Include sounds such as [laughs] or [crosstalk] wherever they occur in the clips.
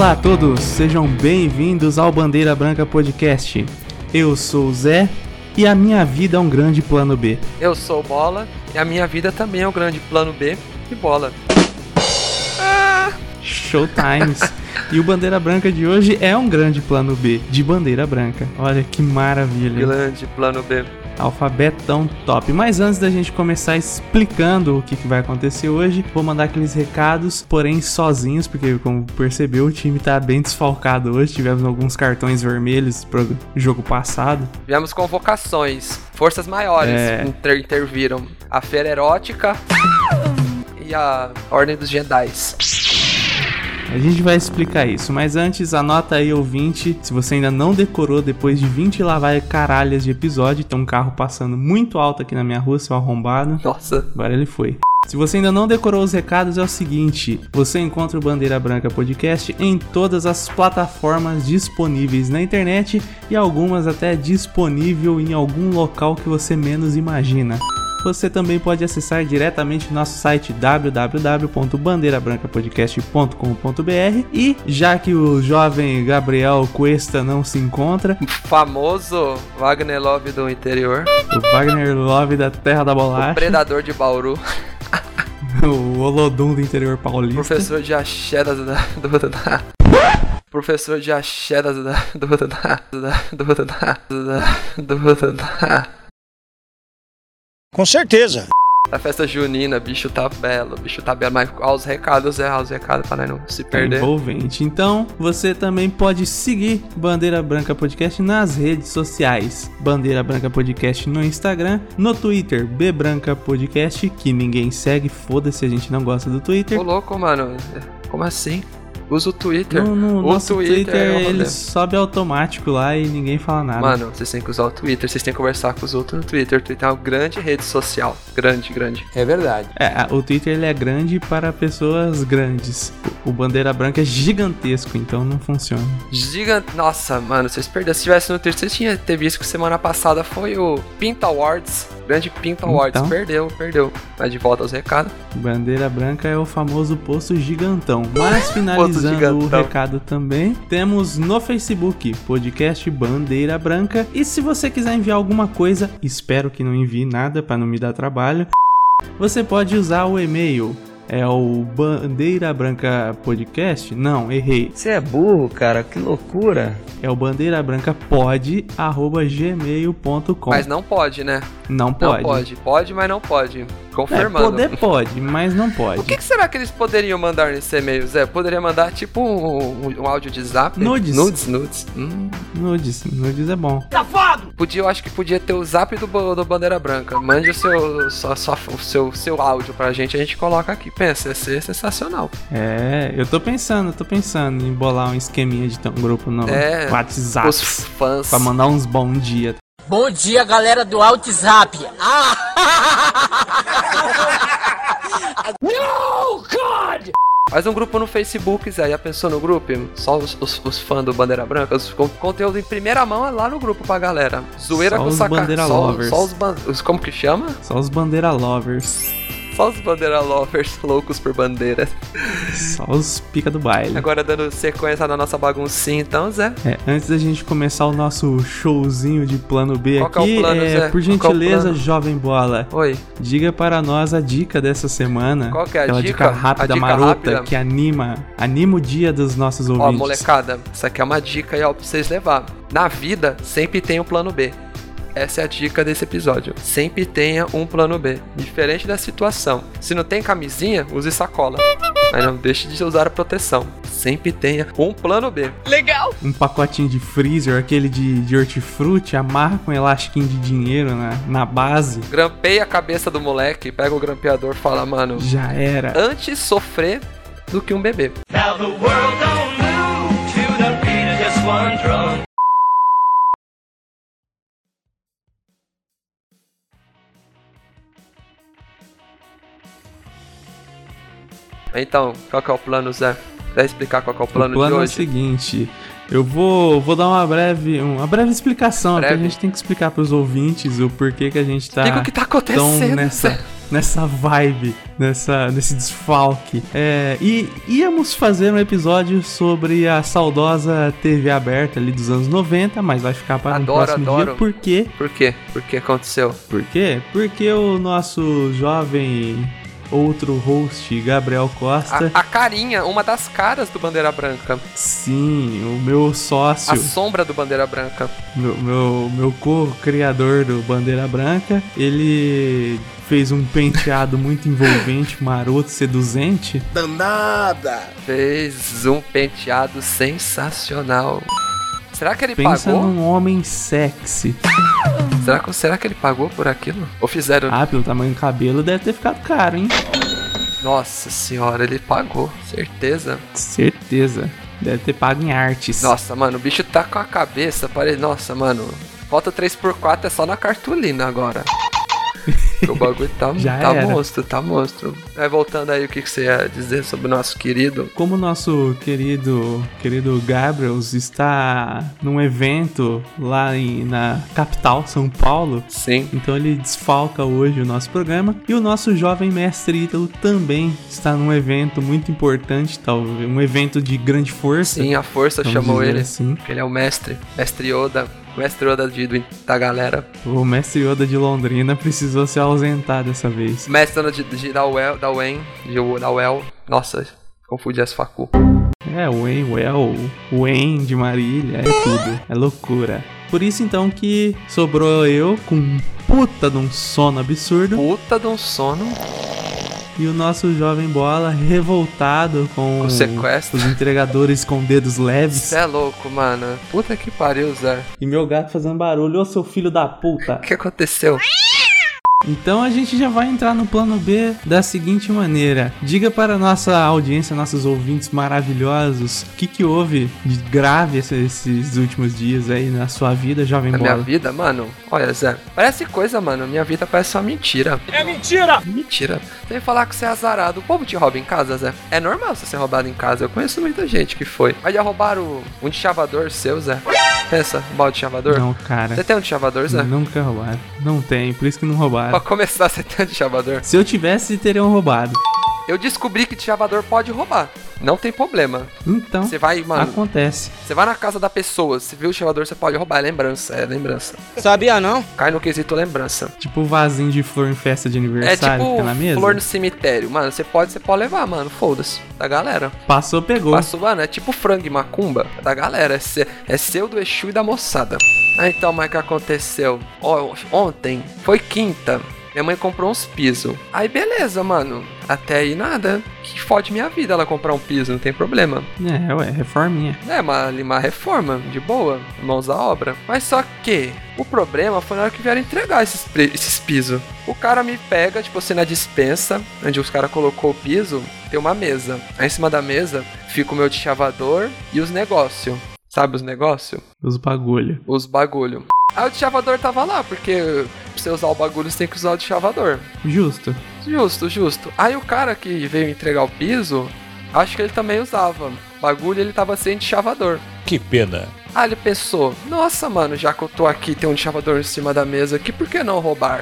Olá a todos, sejam bem-vindos ao Bandeira Branca Podcast. Eu sou o Zé e a minha vida é um grande plano B. Eu sou Bola e a minha vida também é um grande plano B e bola. Ah, Showtimes. [laughs] e o Bandeira Branca de hoje é um grande plano B de Bandeira Branca. Olha que maravilha. grande plano B. Alfabetão top. Mas antes da gente começar explicando o que, que vai acontecer hoje, vou mandar aqueles recados, porém sozinhos, porque como percebeu, o time tá bem desfalcado hoje. Tivemos alguns cartões vermelhos pro jogo passado. Tivemos convocações. Forças maiores É. inter- interviram. A Feira Erótica e a Ordem dos Jedi. A gente vai explicar isso, mas antes anota aí ouvinte, se você ainda não decorou depois de 20 lá vai caralhas de episódio, tem um carro passando muito alto aqui na minha rua, seu arrombado. Nossa. Agora ele foi. Se você ainda não decorou os recados, é o seguinte: você encontra o Bandeira Branca Podcast em todas as plataformas disponíveis na internet e algumas até disponível em algum local que você menos imagina. Você também pode acessar diretamente nosso site www.bandeirabrancapodcast.com.br e já que o jovem Gabriel Cuesta não se encontra, Famoso Wagner Love do interior. o Wagner Love da Terra da O Bolacha, Predador de Bauru. [laughs] o Olodum do interior paulista. Professor de axé da... da, do- da Professor de axé da... da, do- da, da, do- da, da, do- da, Com certeza. da festa junina, bicho tá belo, bicho tá belo, mas aos recados, é, aos recados pra nós não se Tá perder. envolvente. Então, você também pode seguir Bandeira Branca Podcast nas redes sociais. Bandeira Branca Podcast no Instagram, no Twitter, B Branca Podcast, que ninguém segue, foda-se, a gente não gosta do Twitter. Ô louco, mano, como assim? Usa o Twitter. No, no o nosso Twitter, é ele sobe automático lá e ninguém fala nada. Mano, vocês têm que usar o Twitter, vocês têm que conversar com os outros no Twitter. O Twitter é uma grande rede social. Grande, grande. É verdade. É, o Twitter ele é grande para pessoas grandes. O o Bandeira Branca é gigantesco, então não funciona. Gigante. Nossa, mano, vocês perderam. Se tivesse no Twitter, vocês tinham ter visto que semana passada foi o Pinta Awards. Grande Pinta Awards. Então. Perdeu, perdeu. Mas de volta aos recados. Bandeira branca é o famoso poço gigantão. Mas [laughs] finalizando o gigantão. recado também, temos no Facebook podcast Bandeira Branca. E se você quiser enviar alguma coisa, espero que não envie nada para não me dar trabalho, você pode usar o e-mail. É o Bandeira Branca Podcast? Não, errei. Você é burro, cara, que loucura. É o bandeira branca pode arroba gmail.com. Mas não pode, né? Não Não pode. pode. Pode, mas não pode. É, Confirmando. poder pode, mas não pode. O que, que será que eles poderiam mandar nesse e-mail, Zé? Poderia mandar tipo um, um- um áudio de zap? Nudes. Nudes, nudes. Hum. Nudes, nudes é bom. Podia, eu acho que podia ter o zap do, do Bandeira Branca. Mande o seu, só, só, o seu, seu áudio pra gente, a gente coloca aqui. Pensa, ia ser sensacional. É, eu tô pensando, tô pensando em bolar um esqueminha de ter um grupo no É, WhatsApp Os fãs. pra mandar uns bom dia. Bom dia, galera do WhatsApp. Ah! [laughs] Faz um grupo no Facebook, Zé. Já pensou no grupo? Só os, os, os fãs do Bandeira Branca. Os, com conteúdo em primeira mão é lá no grupo pra galera. Zoeira Só com os saca. Bandeira só, lovers. só os, ban- os. Como que chama? Só os bandeira lovers. Só os Bandeira Lovers [laughs] loucos por bandeiras. Só os pica do baile. Agora dando sequência na nossa baguncinha, então, Zé. É, antes da gente começar o nosso showzinho de plano B Qual é o aqui, plano, é, Zé? por é o gentileza, plano? jovem bola, Oi. diga para nós a dica dessa semana. Qual que é a Aquela dica? rápida, A dica marota, rápida? que anima, anima o dia dos nossos Ó, ouvintes. molecada, isso aqui é uma dica aí, ó, pra vocês levar. Na vida, sempre tem um plano B. Essa é a dica desse episódio. Sempre tenha um plano B. Diferente da situação. Se não tem camisinha, use sacola. Mas não deixe de usar a proteção. Sempre tenha um plano B. um pacotinho de freezer, aquele de, de hortifruti, amarra com um elastiquinho de dinheiro na, na base, Grampeia a cabeça do moleque, pega o grampeador e fala, mano, já era. antes sofrer do que um bebê. Now the world don't move to the beat of just one drum. Então, qual que é o plano, Zé? Quer explicar qual que é o plano, o plano de é o hoje? seguinte, eu vou, vou dar uma breve, uma breve explicação, porque a Breve. gente tem que explicar pros ouvintes o porquê que a gente tá Diga o que tá tão acontecendo, nessa, Zé. nessa vibe, nessa, nesse desfalque. É, e íamos fazer um episódio sobre a saudosa TV aberta ali dos anos 90, mas vai ficar para o Adoro, próximo adoro. dia. Por quê? Por quê? Por que aconteceu? Por quê? Porque o nosso jovem outro host, Gabriel Costa, A, a carinha, uma das caras do Bandeira Branca. sim, o meu sócio, A sombra do Bandeira Branca. meu, meu, meu co-criador do Bandeira Branca, ele fez um penteado [laughs] muito envolvente, maroto, seduzente. Fez um penteado sensacional. Será que ele Pensa pagou? num homem sexy. Será, que, será que ele pagou por aquilo? Ou fizeram? Ah, pelo tamanho do cabelo deve ter ficado caro, hein? Nossa senhora, ele pagou. Certeza. Certeza. Deve ter pago em artes. Nossa, mano, o bicho tá com a cabeça. Pare... Nossa, mano. Falta 3x4 é só na cartolina agora. O bagulho tá, Já tá era. monstro, tá monstro. Aí voltando aí, o que, que você ia dizer sobre o nosso querido? Como o nosso querido, querido Gabriels está num evento lá em, na capital, São Paulo, Sim. então ele desfalca hoje o nosso programa. E o nosso jovem mestre Ítalo também está num evento muito importante, talvez um evento de grande força. Sim, a força chamou ele. Assim. Ele é o mestre. Mestre Yoda. Mestre Yoda de, da galera. O mestre Yoda de Londrina precisou se ausentar dessa vez. Mestre Yoda de, de, da Well, da Wen, de, da Well. Nossa, confundi as facu. É, Wayne Well, Wayne de Marília, é tudo. É loucura. Por isso então que sobrou eu com puta de um sono absurdo Puta de um sono. E o nosso jovem bola revoltado com O sequestro. os entregadores com dedos leves Você é louco, mano. Puta que pariu, Zé. e meu gato fazendo barulho, ô seu filho da puta. O que aconteceu? Então a gente já vai entrar no plano B da seguinte maneira. Diga para a nossa audiência, nossos ouvintes maravilhosos, o que, que houve de grave esse- esses últimos dias aí na sua vida, jovem Na minha vida, mano. Olha, Zé. Parece coisa, mano. Minha vida parece uma mentira. É mentira! Mentira. Tem que falar que você é azarado. O povo te rouba em casa, Zé. É normal você ser roubado em casa. Eu conheço muita gente que foi. Mas já roubaram um chavador seu, Zé. Pensa, um balde de chavador. Não, cara. Você tem um chavador, Zé? Nunca roubaram. Não tem, por isso que não roubaram. Pra começar, você tem chavador. Se eu tivesse, teriam roubado. Eu descobri que chavador pode roubar. Não tem problema. Então, Você vai, mano. acontece. Você vai na casa da pessoa, você viu o chavador, você pode roubar. É lembrança, é lembrança. Sabia não? Cai no quesito lembrança. Tipo vasinho de flor em festa de É aniversário, tipo fica na mesa. flor no cemitério. Mano, você pode, você pode levar, mano. Foda-se. Da galera. Passou, pegou. Passou, mano, é tipo frango e macumba. É da galera. É, se- é seu do Exu e da moçada. Ah, então, mas o que aconteceu? Ó, ontem, foi quinta. Minha mãe comprou uns pisos. Aí, beleza, mano. Até aí nada. Que fode minha vida ela comprar um piso, não tem problema. É, ué, reforminha. É, uma, uma reforma, de boa, mãos à obra. Mas só que o problema foi na hora que vieram entregar esses, esses pisos. O cara me pega, tipo assim, na dispensa, onde os caras colocou o piso, tem uma mesa. Aí em cima da mesa fica o meu chavador e os negócios. Sabe os negócios? Os bagulho. Os bagulho. Aí o chavador tava lá, porque pra você usar o bagulho você tem que usar o chavador. Justo. Justo, justo. Aí o cara que veio entregar o piso, acho que ele também usava. Bagulho ele tava sem chavador. Que pena. Ah, ele pensou, nossa, mano, já que eu tô aqui, tem um chavador em cima da mesa aqui, por que não roubar?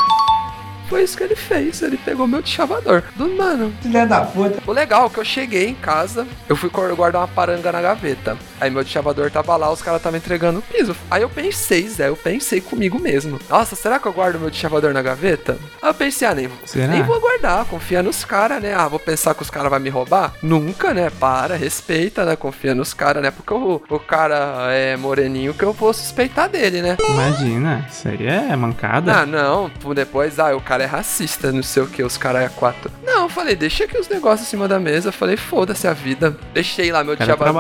Foi isso que ele fez, ele pegou meu chavador. Do mano. Filha da puta. O legal é que eu cheguei em casa, eu fui guardar uma paranga na gaveta. Aí meu chavador tava lá, os caras estavam entregando o piso. Aí eu pensei, Zé, eu pensei comigo mesmo. Nossa, será que eu guardo meu chavador na gaveta? Aí eu pensei, ah, nem, Será? nem vou guardar, confia nos caras, né? Ah, vou pensar que os caras vão me roubar? Nunca, né? Para, respeita, né? Confia nos caras, né? Porque o, o cara é moreninho que eu vou suspeitar dele, né? Imagina, isso aí é mancada. Ah, não, depois, ah, o cara é racista, não sei o que, os caras é quatro. Não, eu falei, deixa aqui os negócios em cima da mesa. Eu falei, foda-se a vida. Deixei lá meu o cara é chavador.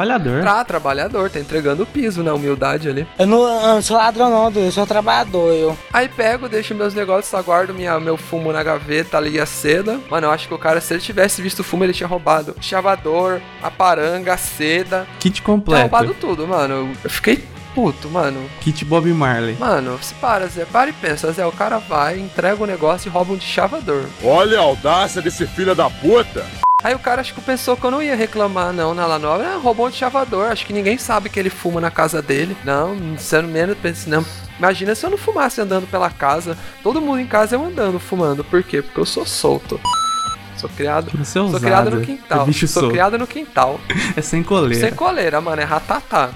Trabalhador. Tra, trabalhador, tá entregando o piso, né? Humildade ali. Eu não, eu não sou ladrão não, eu sou trabalhador, eu. Aí pego, deixo meus negócios, aguardo minha, meu fumo na gaveta ali, a seda. Mano, eu acho que o cara, se ele tivesse visto o fumo, ele tinha roubado o chavador, a paranga, a seda. Kit Tinha completo. roubado tudo, mano. Eu fiquei puto, mano. Kit Bob Marley. Mano, se para, Zé, para e pensa, Zé, o cara vai, entrega o negócio e rouba um de chavador. Olha a audácia desse filho da puta! Aí o cara acho que pensou que eu não ia reclamar, não, na La Nova. Ah, roubou um chavador. Acho que ninguém sabe que ele fuma na casa dele. Não, sendo menos, pensei, não. Imagina se eu não fumasse andando pela casa. Todo mundo em casa eu andando fumando. Por quê? Porque eu sou solto. Sou criado. Você é Sou criado no É quintal. bicho Sou solto. criado no quintal. [laughs] É sem coleira. Sem coleira, mano, é ratatá.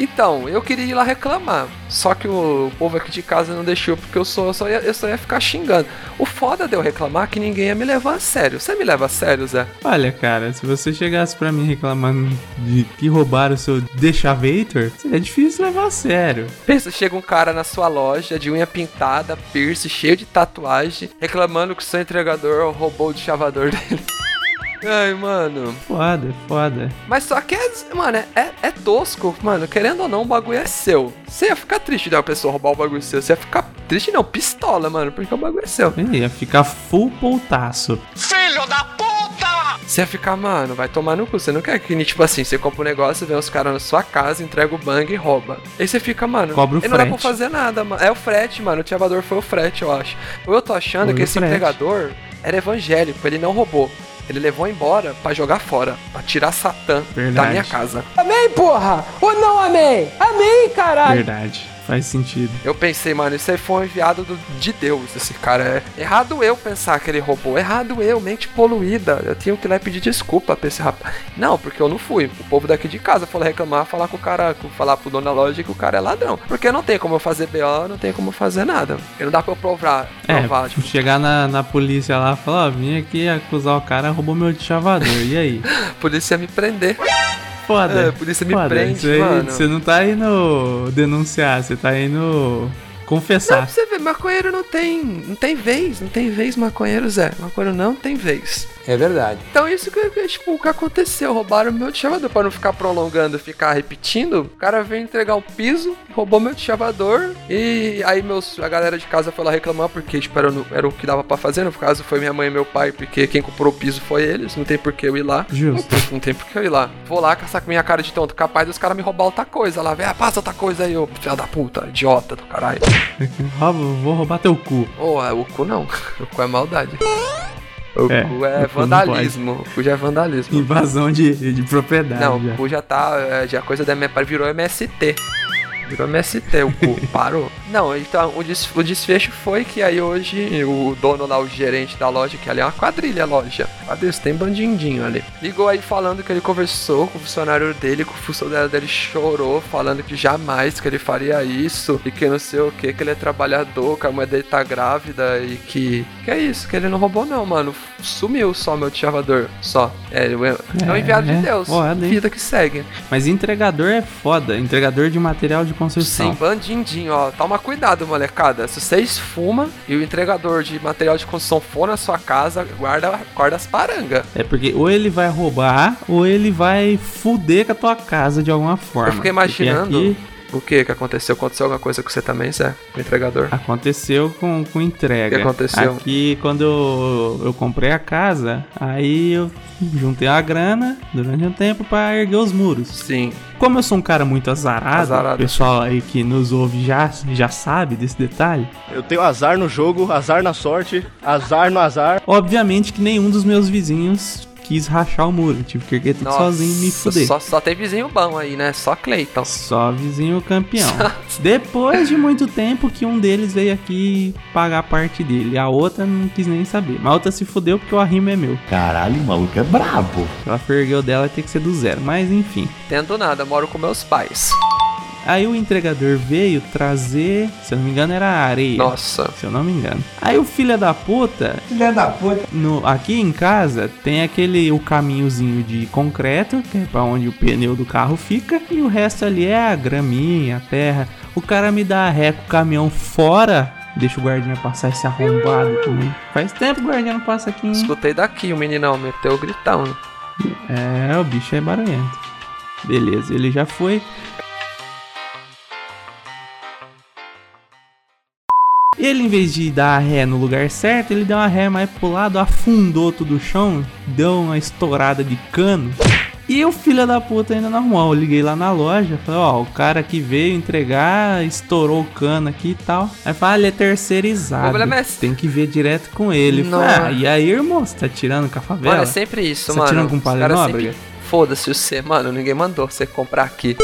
Então, eu queria ir lá reclamar. Só que o povo aqui de casa não deixou, porque eu só, eu só, ia, eu só ia ficar xingando. O foda de eu reclamar é que ninguém ia me levar a sério. Você me leva a sério, Zé? Olha, cara, se você chegasse pra mim reclamando de que roubaram o seu Deixavator, seria difícil levar a sério. Pensa, chega um cara na sua loja de unha pintada, piercing, cheio de tatuagem, reclamando que o seu entregador roubou o chavador dele. Ai, mano. Foda, foda. Mas só que é, mano, é, é, é tosco, mano. Querendo ou não, o bagulho é seu. Você ia ficar triste de uma pessoa roubar o bagulho seu. Você ia ficar triste, não, pistola, mano, porque o bagulho é seu. Ele ia ficar full poltaço. Você ia ficar, mano, vai tomar no cu. Você não quer que, tipo assim, você compra um negócio, vem os caras na sua casa, entrega o bang e rouba. Aí você fica, mano, Cobra o e não dá pra frete. fazer nada, mano. É o frete, mano. O tivador foi o frete, eu acho. Ou eu tô achando Foi que esse frete. entregador era evangélico, ele não roubou. Ele levou embora pra jogar fora, pra tirar Satã da Verdade. minha casa. Amei, porra! Ou não amei? Amei, caralho! Verdade. Faz sentido. Eu pensei, mano, isso aí foi um enviado do- de Deus, esse cara. É errado eu pensar que ele roubou. Errado eu, mente poluída. Eu tinha que lá pedir desculpa pra esse rapaz. Não, porque eu não fui. O povo daqui de casa foi lá reclamar, falar com o cara, com- falar pro dono da loja que o cara é ladrão. Porque não tem como eu fazer BO, não tem como eu fazer nada. E não dá pra eu provar. É, provar tipo, chegar na, na polícia lá e falar, ó, vim aqui acusar o cara, roubou meu chavador. E aí? [laughs] polícia me prender. Foda. É, a polícia me Foda. prende, Você- mano. Você não tá indo denunciar, você tá indo Não, confessar. pra você ver, maconheiro não tem, não tem vez, não tem vez maconheiro, Zé. Maconheiro não tem vez. É verdade. Então isso que, que, tipo, o que aconteceu, roubaram meu chavador para não ficar prolongando, ficar repetindo. O cara veio entregar o piso, roubou meu chavador e aí meus a galera de casa foi lá reclamar porque tipo era, era o que dava pra fazer, no caso foi minha mãe e meu pai, porque quem comprou o piso foi eles, não tem por que eu ir lá. Justo. Não tem por que eu ir lá. Vou lá caçar com minha cara de tonto, capaz dos caras me roubar outra coisa lá, velho, ah, passa outra coisa aí, ô filha da puta, idiota do caralho. [laughs] Vou roubar teu cu. Ô, é, o cu não, [laughs] o cu é maldade. O É, cu é vandalismo, o cu já é vandalismo. Invasão de, de propriedade. Não, já. o cu já tá. é, Já a coisa da minha virou MST. Virou MST, o cu [laughs] parou. Não, então o, des- o desfecho foi que aí hoje o dono lá, o gerente da loja, que ali é uma quadrilha a loja. Quadrilha, tem bandindinho ali. Ligou aí falando que ele conversou com o funcionário dele, que o funcionário dele chorou, falando que jamais que ele faria isso e que não sei o que, que ele é trabalhador, que a mulher dele tá grávida e que. Que é isso, que ele não roubou, não, mano. Sumiu só meu chavador. Só. É, é, é o enviado É, de Deus. hein? Vida que segue. Mas entregador é foda. Entregador de material de construção. Sim, bandindinho, ó. Toma cuidado, molecada. Se vocês fumam e o entregador de material de construção for na sua casa, guarda, guarda as parangas. É porque ou ele vai roubar ou ele vai fuder com a tua casa de alguma forma. Eu fiquei Porque imaginando aqui o que que aconteceu. Aconteceu alguma coisa com você também, Zé? Com o entregador? aconteceu com, com entrega. O que aconteceu? Aqui, quando eu, eu comprei a casa, aí eu juntei a grana durante um tempo pra erguer os muros. Sim. Como eu sou um cara muito azarado, Azarado. o pessoal aí que nos ouve já, já sabe desse detalhe. Eu tenho azar no jogo, azar na sorte, azar no azar. Obviamente que nenhum dos meus vizinhos quis rachar o muro. Tive que erguer tudo Nossa, sozinho e me fuder. Só, só tem vizinho bom aí, né? Só Cleiton. Só vizinho campeão. [laughs] Depois de muito tempo que um deles veio aqui pagar a parte dele. A outra não quis nem saber. Mas a outra se fudeu porque o arrimo é meu. Caralho, o maluco é brabo. Ela fergueu dela tem que ser do zero. Mas enfim. Tendo nada, moro com meus pais. Aí o entregador veio trazer, se eu não me engano, era areia. Nossa. Se eu não me engano. Aí o filho da puta, Filha da puta. no, aqui em casa, tem aquele o caminhozinho de concreto, que é pra onde o pneu do carro fica, e o resto ali é a graminha, a terra. O cara me dá ré com o caminhão fora. Deixa o guardinha passar esse arrombado também. Faz tempo que o guardinha não passa aqui, hein? Escutei daqui, o meninão meteu o gritão. né? É, o bicho é barulhento. Beleza, ele já foi. Ele, em vez de dar a ré no lugar certo, ele deu uma ré mais pro lado, afundou todo o chão, deu uma estourada de cano E o filho da puta ainda não arrumou. Eu liguei lá na loja, falei, ó, o cara que veio entregar, estourou o cano aqui e tal. Aí fala, ah, ele é terceirizado. O problema é esse. Tem que ver direto com ele. Eu falei, Não. ah, e aí, irmão, você tá tirando com a favela? Mano, é sempre isso, Você tá mano. tirando com o Padre Nóbrega? sempre- Foda-se você, mano. Ninguém mandou você comprar aqui.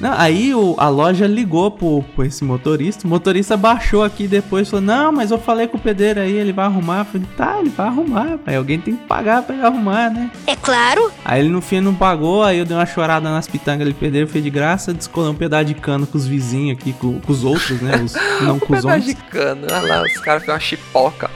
Não, aí o- a loja ligou pro, pro esse motorista. O motorista baixou aqui depois falou: Não, mas eu falei com o pedreiro aí, ele vai arrumar. Eu falei: Tá, ele vai arrumar, pai. Alguém tem que pagar pra ele arrumar, né? É claro. Aí ele no fim não pagou, aí eu dei uma chorada nas pitangas do pedreiro, fez de graça, descolou um pedaço de cano com os vizinhos aqui, com, com os outros, né? Os [laughs] não com os Pedaço de cano. Olha lá, os caras fez uma chipoca.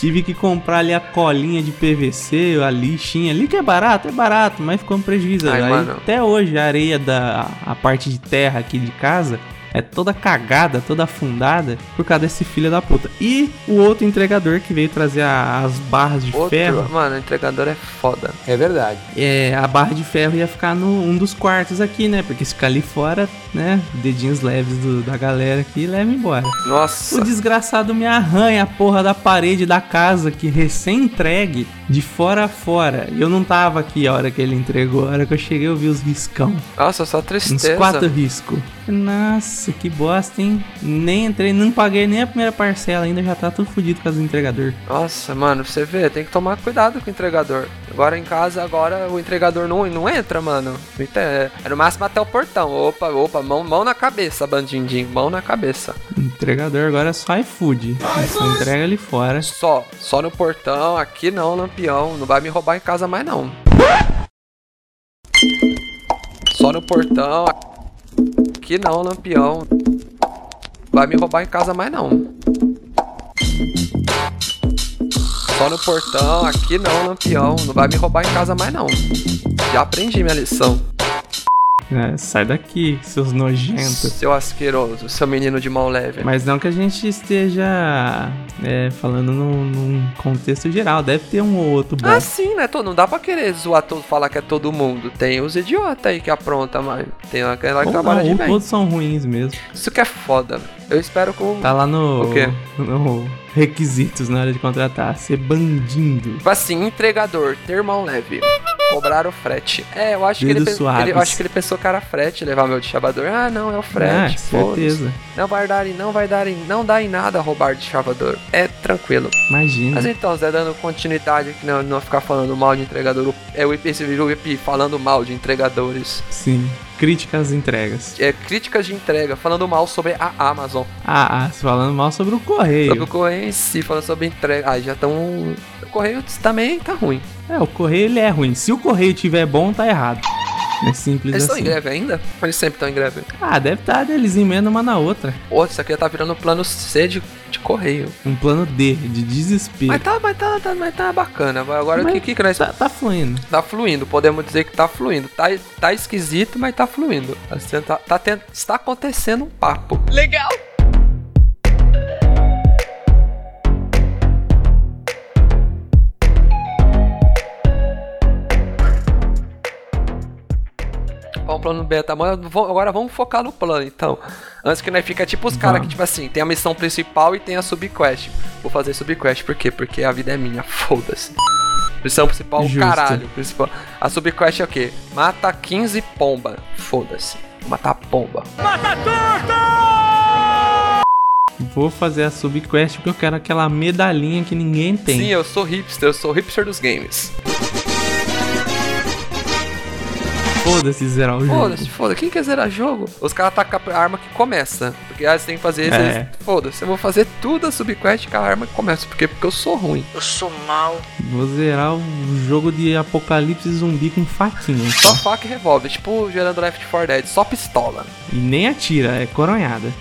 Tive que comprar ali a colinha de PVC, a lixinha ali, que é barato, é barato, mas ficou um prejuízo. Ai, Aí, até hoje a areia da a parte de terra aqui de casa é toda cagada, toda afundada por causa desse filho da puta. E o outro entregador que veio trazer a- as barras de Outro, ferro. mano, o entregador é foda. É verdade. É, a barra de ferro ia ficar no um dos quartos aqui, né? Porque se ficar ali fora, né? Dedinhos leves do- da galera aqui leva embora. O Nossa. desgraçado me arranha a porra da parede da casa que recém-entregue de fora a fora. E eu não tava aqui a hora que ele entregou. A hora que eu cheguei eu vi os riscão. Nossa, só Uns tristeza. quatro riscos. Nossa, que bosta, hein? Nem entrei, não paguei nem a primeira parcela ainda, já tá tudo fodido com as entregador. Nossa, mano, você vê, tem que tomar cuidado com o entregador. Agora em casa, agora o entregador não, não entra, mano. Então, É, é no máximo até o portão. Opa, opa, mão, mão na cabeça, bandindim, mão na cabeça. Entregador agora é só iFood. Só entrega ali fora. Só, só no portão, aqui não, lampião. Não vai me roubar em casa mais não. Só no portão, aqui não, lampião. Vai me roubar em casa mais não. Só no portão, aqui não, lampião. Não vai me roubar em casa mais não. Já aprendi minha lição. É, sai daqui, seus nojentos. Seu asqueroso, seu menino de mão leve. Mas não que a gente esteja é, falando num, num contexto geral. Deve ter um ou outro bom. Ah, sim, né? Não dá pra querer zoar todo, falar que é todo mundo. Tem os idiotas aí que apronta, mas tem aquela que trabalha de bem. todos são ruins mesmo. Isso que é foda. Eu espero que o. Tá lá no, O quê? no requisitos na hora de contratar. Ser bandido. Tipo assim, entregador, ter mão leve. Cobrar o frete. É, eu acho, que ele, ele- eu acho que ele pensou que era frete levar meu chavador. Ah, não, é o Ah, frete. foda-se. certeza. Não vai dar em, não vai dar em, não dá em nada roubar de chavador. É tranquilo. Imagina. Mas então, Zé, dando continuidade aqui, não, não ficar falando mal de entregador. É o IP, esse virou o IP falando mal de entregadores. Sim. Críticas entregas. É, críticas de entrega, falando mal sobre a Amazon. Ah, ah, falando mal sobre o correio. Sobre o correio em si, falando sobre entrega. Ah, já estão. O correio também tá ruim. É, o correio ele é ruim. Se o correio tiver bom, tá errado. É simples Eles estão assim. em greve ainda? Ou eles sempre estão em greve? Ah, deve estar, tá, eles emendam uma na outra. Pô, isso aqui já tá virando plano C de, de correio. Um plano D, de desespero. Mas tá, mas tá, tá, mas tá bacana. Agora o Mas que, que, que nós. Tá, tá fluindo. Tá fluindo, podemos dizer que tá fluindo. Tá, tá esquisito, mas tá fluindo. Tá, tá tendo- está acontecendo um papo. Legal! O plano beta, mano, vamos- agora vamos focar no plano, então. Antes que nós fica tipo os caras que, tipo assim, tem a missão principal e tem a subquest. Vou fazer subquest, por quê? Porque a vida é minha, [laughs] foda-se. Missão principal, Justo. caralho. Principal. A subquest é o quê? Mata 15 pomba. Foda-se. Vou Matar pomba. Vou fazer a subquest porque eu quero aquela medalhinha que ninguém tem. Sim, eu sou hipster, eu sou hipster dos games. Foda-se zerar o jogo. Foda-se, foda-se. Quem quer zerar jogo? Os caras com a arma que começa. Porque aí você tem que fazer É. Foda-se, eu vou fazer tudo a subquest com a arma que começa. Por quê? Porque eu sou ruim. Eu sou mal. Vou zerar o jogo de apocalipse zumbi com faquinha. Só faca e revólver. Tipo gerando Left 4 Dead, só pistola. E nem atira, é coronhada.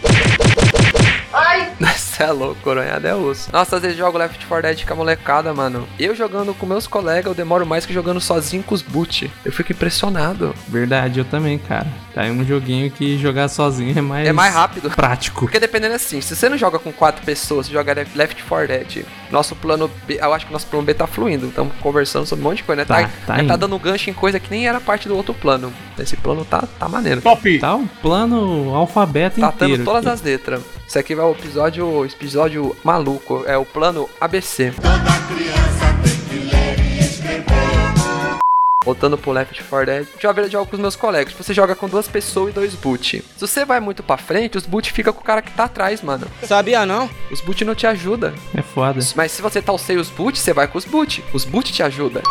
[laughs] Você é louco, coronhada é osso. Nossa, às vezes jogo Left 4 Dead com a molecada, mano. Eu jogando com meus colegas, eu demoro mais que jogando sozinho com os boot. Eu fico impressionado. Verdade, eu também, cara. Tá aí um joguinho que jogar sozinho é mais. É mais rápido. Prático. Porque dependendo assim, se você não joga com quatro pessoas, você joga Left 4 Dead, nosso plano B, eu acho que nosso plano B tá fluindo. Estamos conversando sobre um monte de coisa, né? Tá, Tá, tá né, tá dando gancho em coisa que nem era parte do outro plano. Esse plano tá, tá maneiro. Tá um plano alfabeto Tá inteiro. dando todas aqui. as letras. Isso aqui vai o episódio, o episódio maluco. É o plano ABC. voltando pro Left 4 Dead, já eu jogo com os meus colegas. Você joga com duas pessoas e dois boot. Se você vai muito pra frente, os boot fica com o cara que tá atrás, mano. Sabia não? Os boot não te ajudam. É foda. Mas se você tá sem os boot, você vai com os boot. Os boot te ajudam.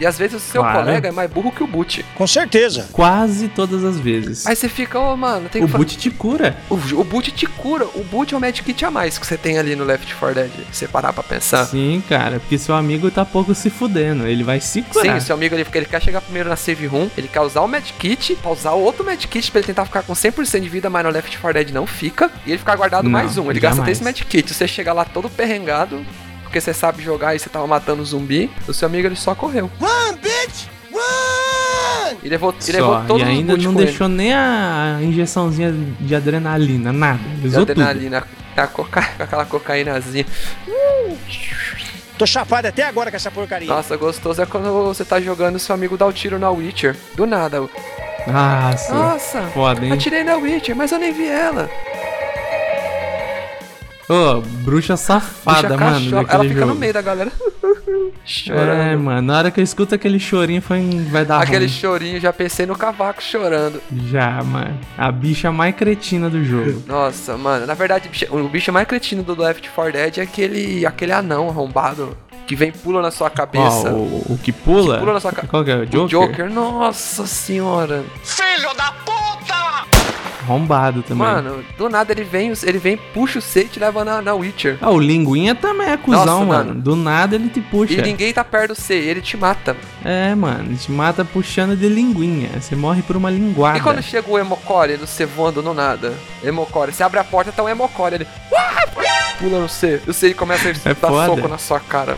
E às vezes o seu Claro. colega é mais burro que o boot. Com certeza. Quase todas as vezes. Aí você fica, ô mano, tem O que fa- boot te cura. O, o boot te cura. O boot é o medkit a mais que você tem ali no Left 4 Dead. Se você parar pra pensar. Sim, cara, porque seu amigo tá pouco se fudendo. Ele vai se Sim, curar. o seu amigo ele, ele quer chegar primeiro na save room, ele quer usar o medkit, pra usar o outro medkit pra ele tentar ficar com 100% de vida, mas no Left 4 Dead não fica, e ele ficar guardado Não, mais um. Ele gasta jamais. três medkits. Você chega lá todo perrengado, porque você sabe jogar e você tava matando zumbi, o seu amigo ele só correu. Run, bitch! Run! E levou, e levou todos e ainda não deixou nem a injeçãozinha de adrenalina, nada. ele. De adrenalina, a coca, com [laughs] aquela cocaínazinha. Tô chapado até agora com essa porcaria. Nossa, gostoso é quando você tá jogando e seu amigo dá o tiro na Witcher. Do nada. Nossa, Nossa, foda, hein? atirei na Witcher, mas eu nem vi ela. Ô, bruxa safada, Bicha mano, ela fica jogo. no meio da galera. [laughs] É, Chorando. mano, na hora que eu escuto aquele chorinho, foi, vai dar Aquele ruim. chorinho, já pensei no cavaco chorando. Já, mano. A bicha mais cretina do jogo. [laughs] Nossa, mano, na verdade, o bicho- mais cretino do Left 4 Dead é aquele, aquele anão arrombado que vem e pula na sua cabeça. o, o que pula? Que pula na sua ca- Qual que é? O Joker? O Joker, nossa senhora. Filho da puta! Arrombado também. Mano, do nada ele vem, ele vem, puxa o C e te leva na, na Witcher. Ah, o Linguinha também é cuzão, Nossa, mano. mano. Do nada ele te puxa. E ninguém tá perto do C, ele te mata. É, mano, ele te mata puxando de linguinha. Você morre por uma linguada. E quando chega o Emocore no C voando no nada? Emocore, você abre a porta, tá o Emocore ele. Pula no C. E o C ele começa a É dar foda. soco na sua cara.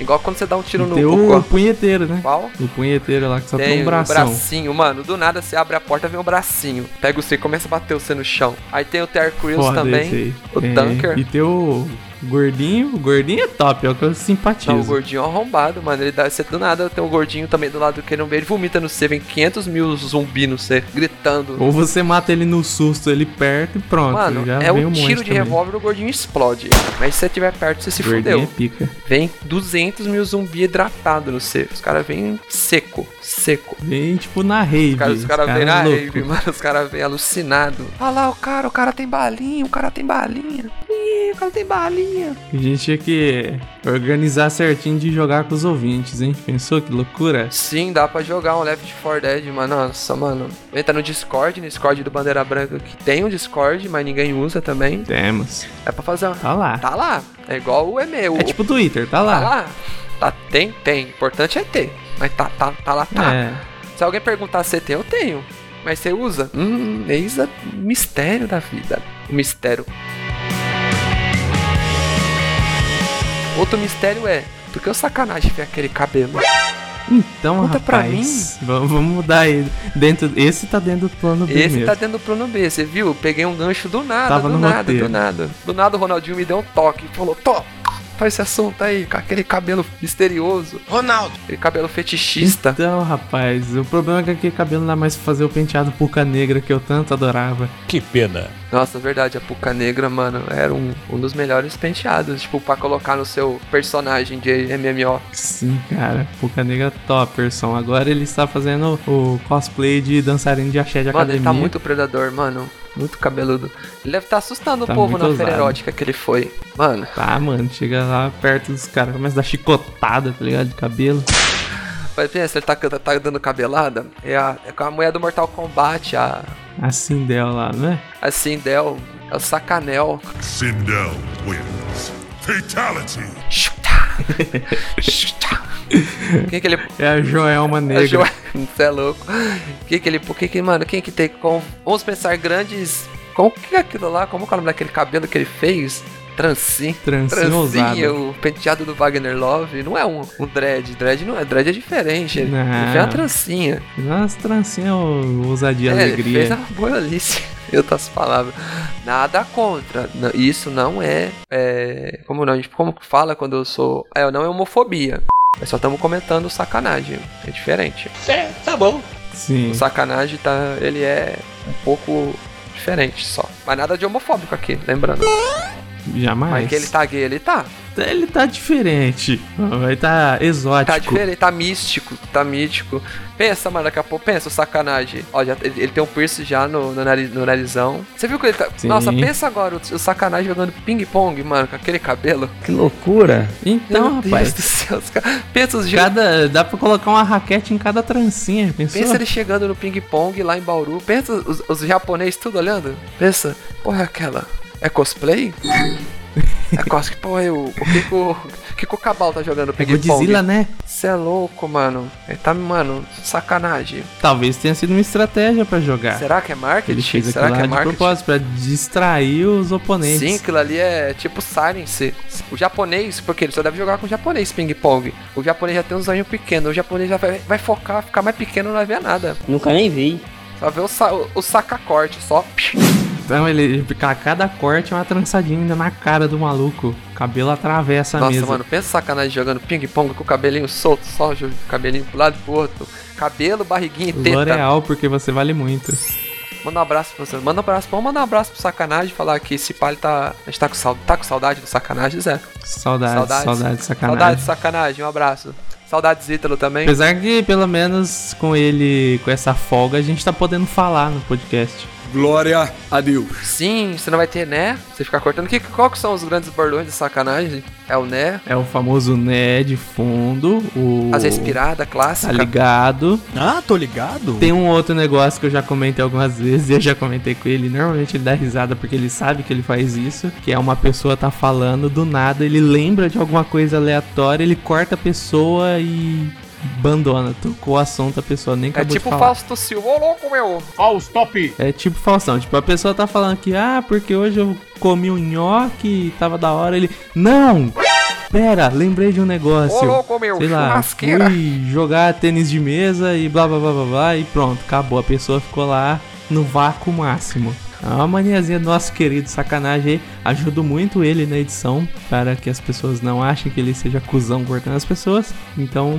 Igual quando você dá um tiro no Tem o punheteiro, né? Qual? O punheteiro lá que só tem, Tem um o bração. bracinho, mano. Do nada você abre a porta vem o bracinho. Pega o C e começa a bater o C no chão. Aí tem o Terry Crews também. O É, Tanker. E tem o gordinho. Gordinho é top, é o que eu simpatizo. Não, o gordinho é arrombado, mano. Ele dá. Você do nada tem o gordinho também do lado que não vê. Ele vomita no C, vem 500 mil zumbi no C, gritando. Ou você mata ele no susto, ele perto e pronto. Mano, é um um tiro de também. revólver o gordinho explode. Mas se você estiver perto, você se Gordinho fudeu. é pica. Vem 200 mil zumbi hidratado no C. Os caras vêm seco, seco. Vem tipo na rave. Os caras os cara vêm na louco. rave, mano. Os caras vêm alucinado. Olha lá o cara, o cara tem balinha, o cara tem balinha. Ih, o cara tem balinha. A gente tinha que organizar certinho de jogar com os ouvintes, hein? Pensou que loucura? Sim, dá pra jogar um Left 4 Dead, mano. Nossa, mano. Entra no Discord, no Discord do Bandeira Branca, que tem um Discord, mas ninguém usa também. Temos. É pra fazer uma... Tá lá. Tá lá. É igual o e-mail. É tipo Twitter, tá Tá lá. lá. Tá, tem, tem. Importante é ter. Mas tá, tá, tá lá, tá. É. Se alguém perguntar se você tem, eu tenho. Mas você usa? Hum, eis o mistério da vida. O mistério. Outro mistério é, por que o sacanagem tem aquele cabelo? Então, Conta pra rapaz, vamos, vamos mudar ele. Dentro, esse tá dentro do plano B Esse mesmo. tá dentro do plano B, você viu? Peguei um gancho do nada, Tava do no nada, roteiro. do nada. Do nada o Ronaldinho me deu um toque e falou: Tó, faz esse assunto aí, com aquele cabelo misterioso, Ronaldo, aquele cabelo fetichista. Então, rapaz, o problema é que aquele cabelo não dá mais pra fazer o penteado puca negra que eu tanto adorava. Que pena. Nossa, verdade, a Puca Negra, mano, era um, um dos melhores penteados, tipo, pra colocar no seu personagem de MMO. Sim, cara, puca negra topperson. Agora ele está fazendo o cosplay de dançarino de axé de Mano, academia. ele tá muito predador, mano. Muito cabeludo. Ele deve estar assustando Tá o povo na feira ousado. erótica que ele foi. Mano, Tá, mano, chega lá perto dos caras, começa a dar chicotada, tá ligado? De cabelo. mas pensa, ele tá, tá dando cabelada. É, a, é com a mulher do Mortal Kombat, a, Assim dela lá, não é? a Sindel, é o Sacanel. Sindel wins. Fatality. [laughs] Quem que ele. É a Joelma Negra. Jo- Você [laughs] é louco. Quem que ele. Por que que, mano, quem que tem. Com, vamos pensar grandes. Como que é aquilo lá? Como que é o nome daquele cabelo que ele fez? Trancinho. Trancinho ousado. o penteado do Wagner Love. Não é um, um dread. Dread não é. Dread é diferente. Ele, ele fez uma trancinha. Umas trancinhas, ousadia, É, ele alegria. fez uma boiolice. [laughs] Em outras palavras. Nada contra. Isso não é. é como não? Como que fala quando eu sou. É, não é homofobia. Nós só estamos comentando sacanagem. É diferente. É, tá bom. Sim. O sacanagem tá. Ele é um pouco diferente só. Mas nada de homofóbico aqui, lembrando. Jamais. Mas que ele tá gay, ele tá. Ele tá diferente. Ele tá exótico. Tá diferente, tá místico, tá mítico. Pensa, mano, daqui a pouco, pensa o sacanagem. Ó, já, ele, ele tem um piercing já no, no, nariz, no narizão. Você viu que ele tá. Sim. Nossa, pensa agora o, o sacanagem jogando ping-pong, mano, com aquele cabelo. Que loucura. Então, Meu Deus rapaz. do céu, os caras- pensa os jogos. Cada, dá pra colocar uma raquete em cada trancinha, pensou? Pensa ele chegando no ping-pong lá em Bauru. Pensa os, os japoneses tudo olhando. Pensa, porra, é aquela. É cosplay? É cosplay. Porra, o, o que que o, que que o Cabal tá jogando É ping-pong? Godzilla, né? Você é louco, mano. Ele tá, mano, sacanagem. Talvez tenha sido uma estratégia pra jogar. Será que é marketing? Ele fez Será que lá é de marketing? propósito, pra distrair os oponentes. Sim, aquilo ali é tipo Silence. O japonês, porque ele só deve jogar com o japonês ping-pong. O japonês já tem um zoinho pequeno. O japonês já vai, vai focar, ficar mais pequeno, não vai ver nada. Nunca nem vi. Só vê o, sa o, o saca-corte, só. Então ele fica cada corte é uma trançadinha ainda na cara do maluco. O cabelo atravessa a Nossa, mesa. mano, pensa sacanagem jogando ping-pong com o cabelinho solto, só o cabelinho pro lado e pro outro. Cabelo, barriguinha e teta. L'Oreal, porque você vale muito. Manda um abraço pra você. Manda um abraço, vamos mandar um abraço pro sacanagem falar que esse pai tá. A gente tá com, sal, tá com saudade do sacanagem, Zé. Saudades, Saudades. saudades, de sacanagem. Saudade de sacanagem, um abraço. Saudades Ítalo também. Apesar que, pelo menos, com ele, com essa folga, a gente tá podendo falar no podcast. Glória a Deus. Sim, você não vai ter né? Você ficar cortando. Que, qual que são os grandes bordões de sacanagem? É o né? É o famoso né de fundo, o... As respiradas Tá clássica. ligado. Ah, tô ligado. Tem um outro negócio que eu já comentei algumas vezes, e eu já comentei com ele. Normalmente ele dá risada porque ele sabe que ele faz isso. Que é uma pessoa tá falando, do nada, ele lembra de alguma coisa aleatória, ele corta a pessoa e abandona. Tocou o assunto, a pessoa nem É acabou tipo de o falar. Fausto Silva. Ô louco, meu! Faustop. É tipo Faustão, tipo, a pessoa tá falando que, ah, porque hoje eu comi um nhoque, tava da hora, ele. Não! Pera, lembrei de um negócio. Ô louco, meu! Sei lá, fui jogar tênis de mesa e blá blá blá blá blá e pronto, acabou. A pessoa ficou lá no vácuo máximo. É uma maniazinha do nosso querido sacanagem aí. Ajudo muito ele na edição para que as pessoas não achem que ele seja cuzão cortando as pessoas. Então,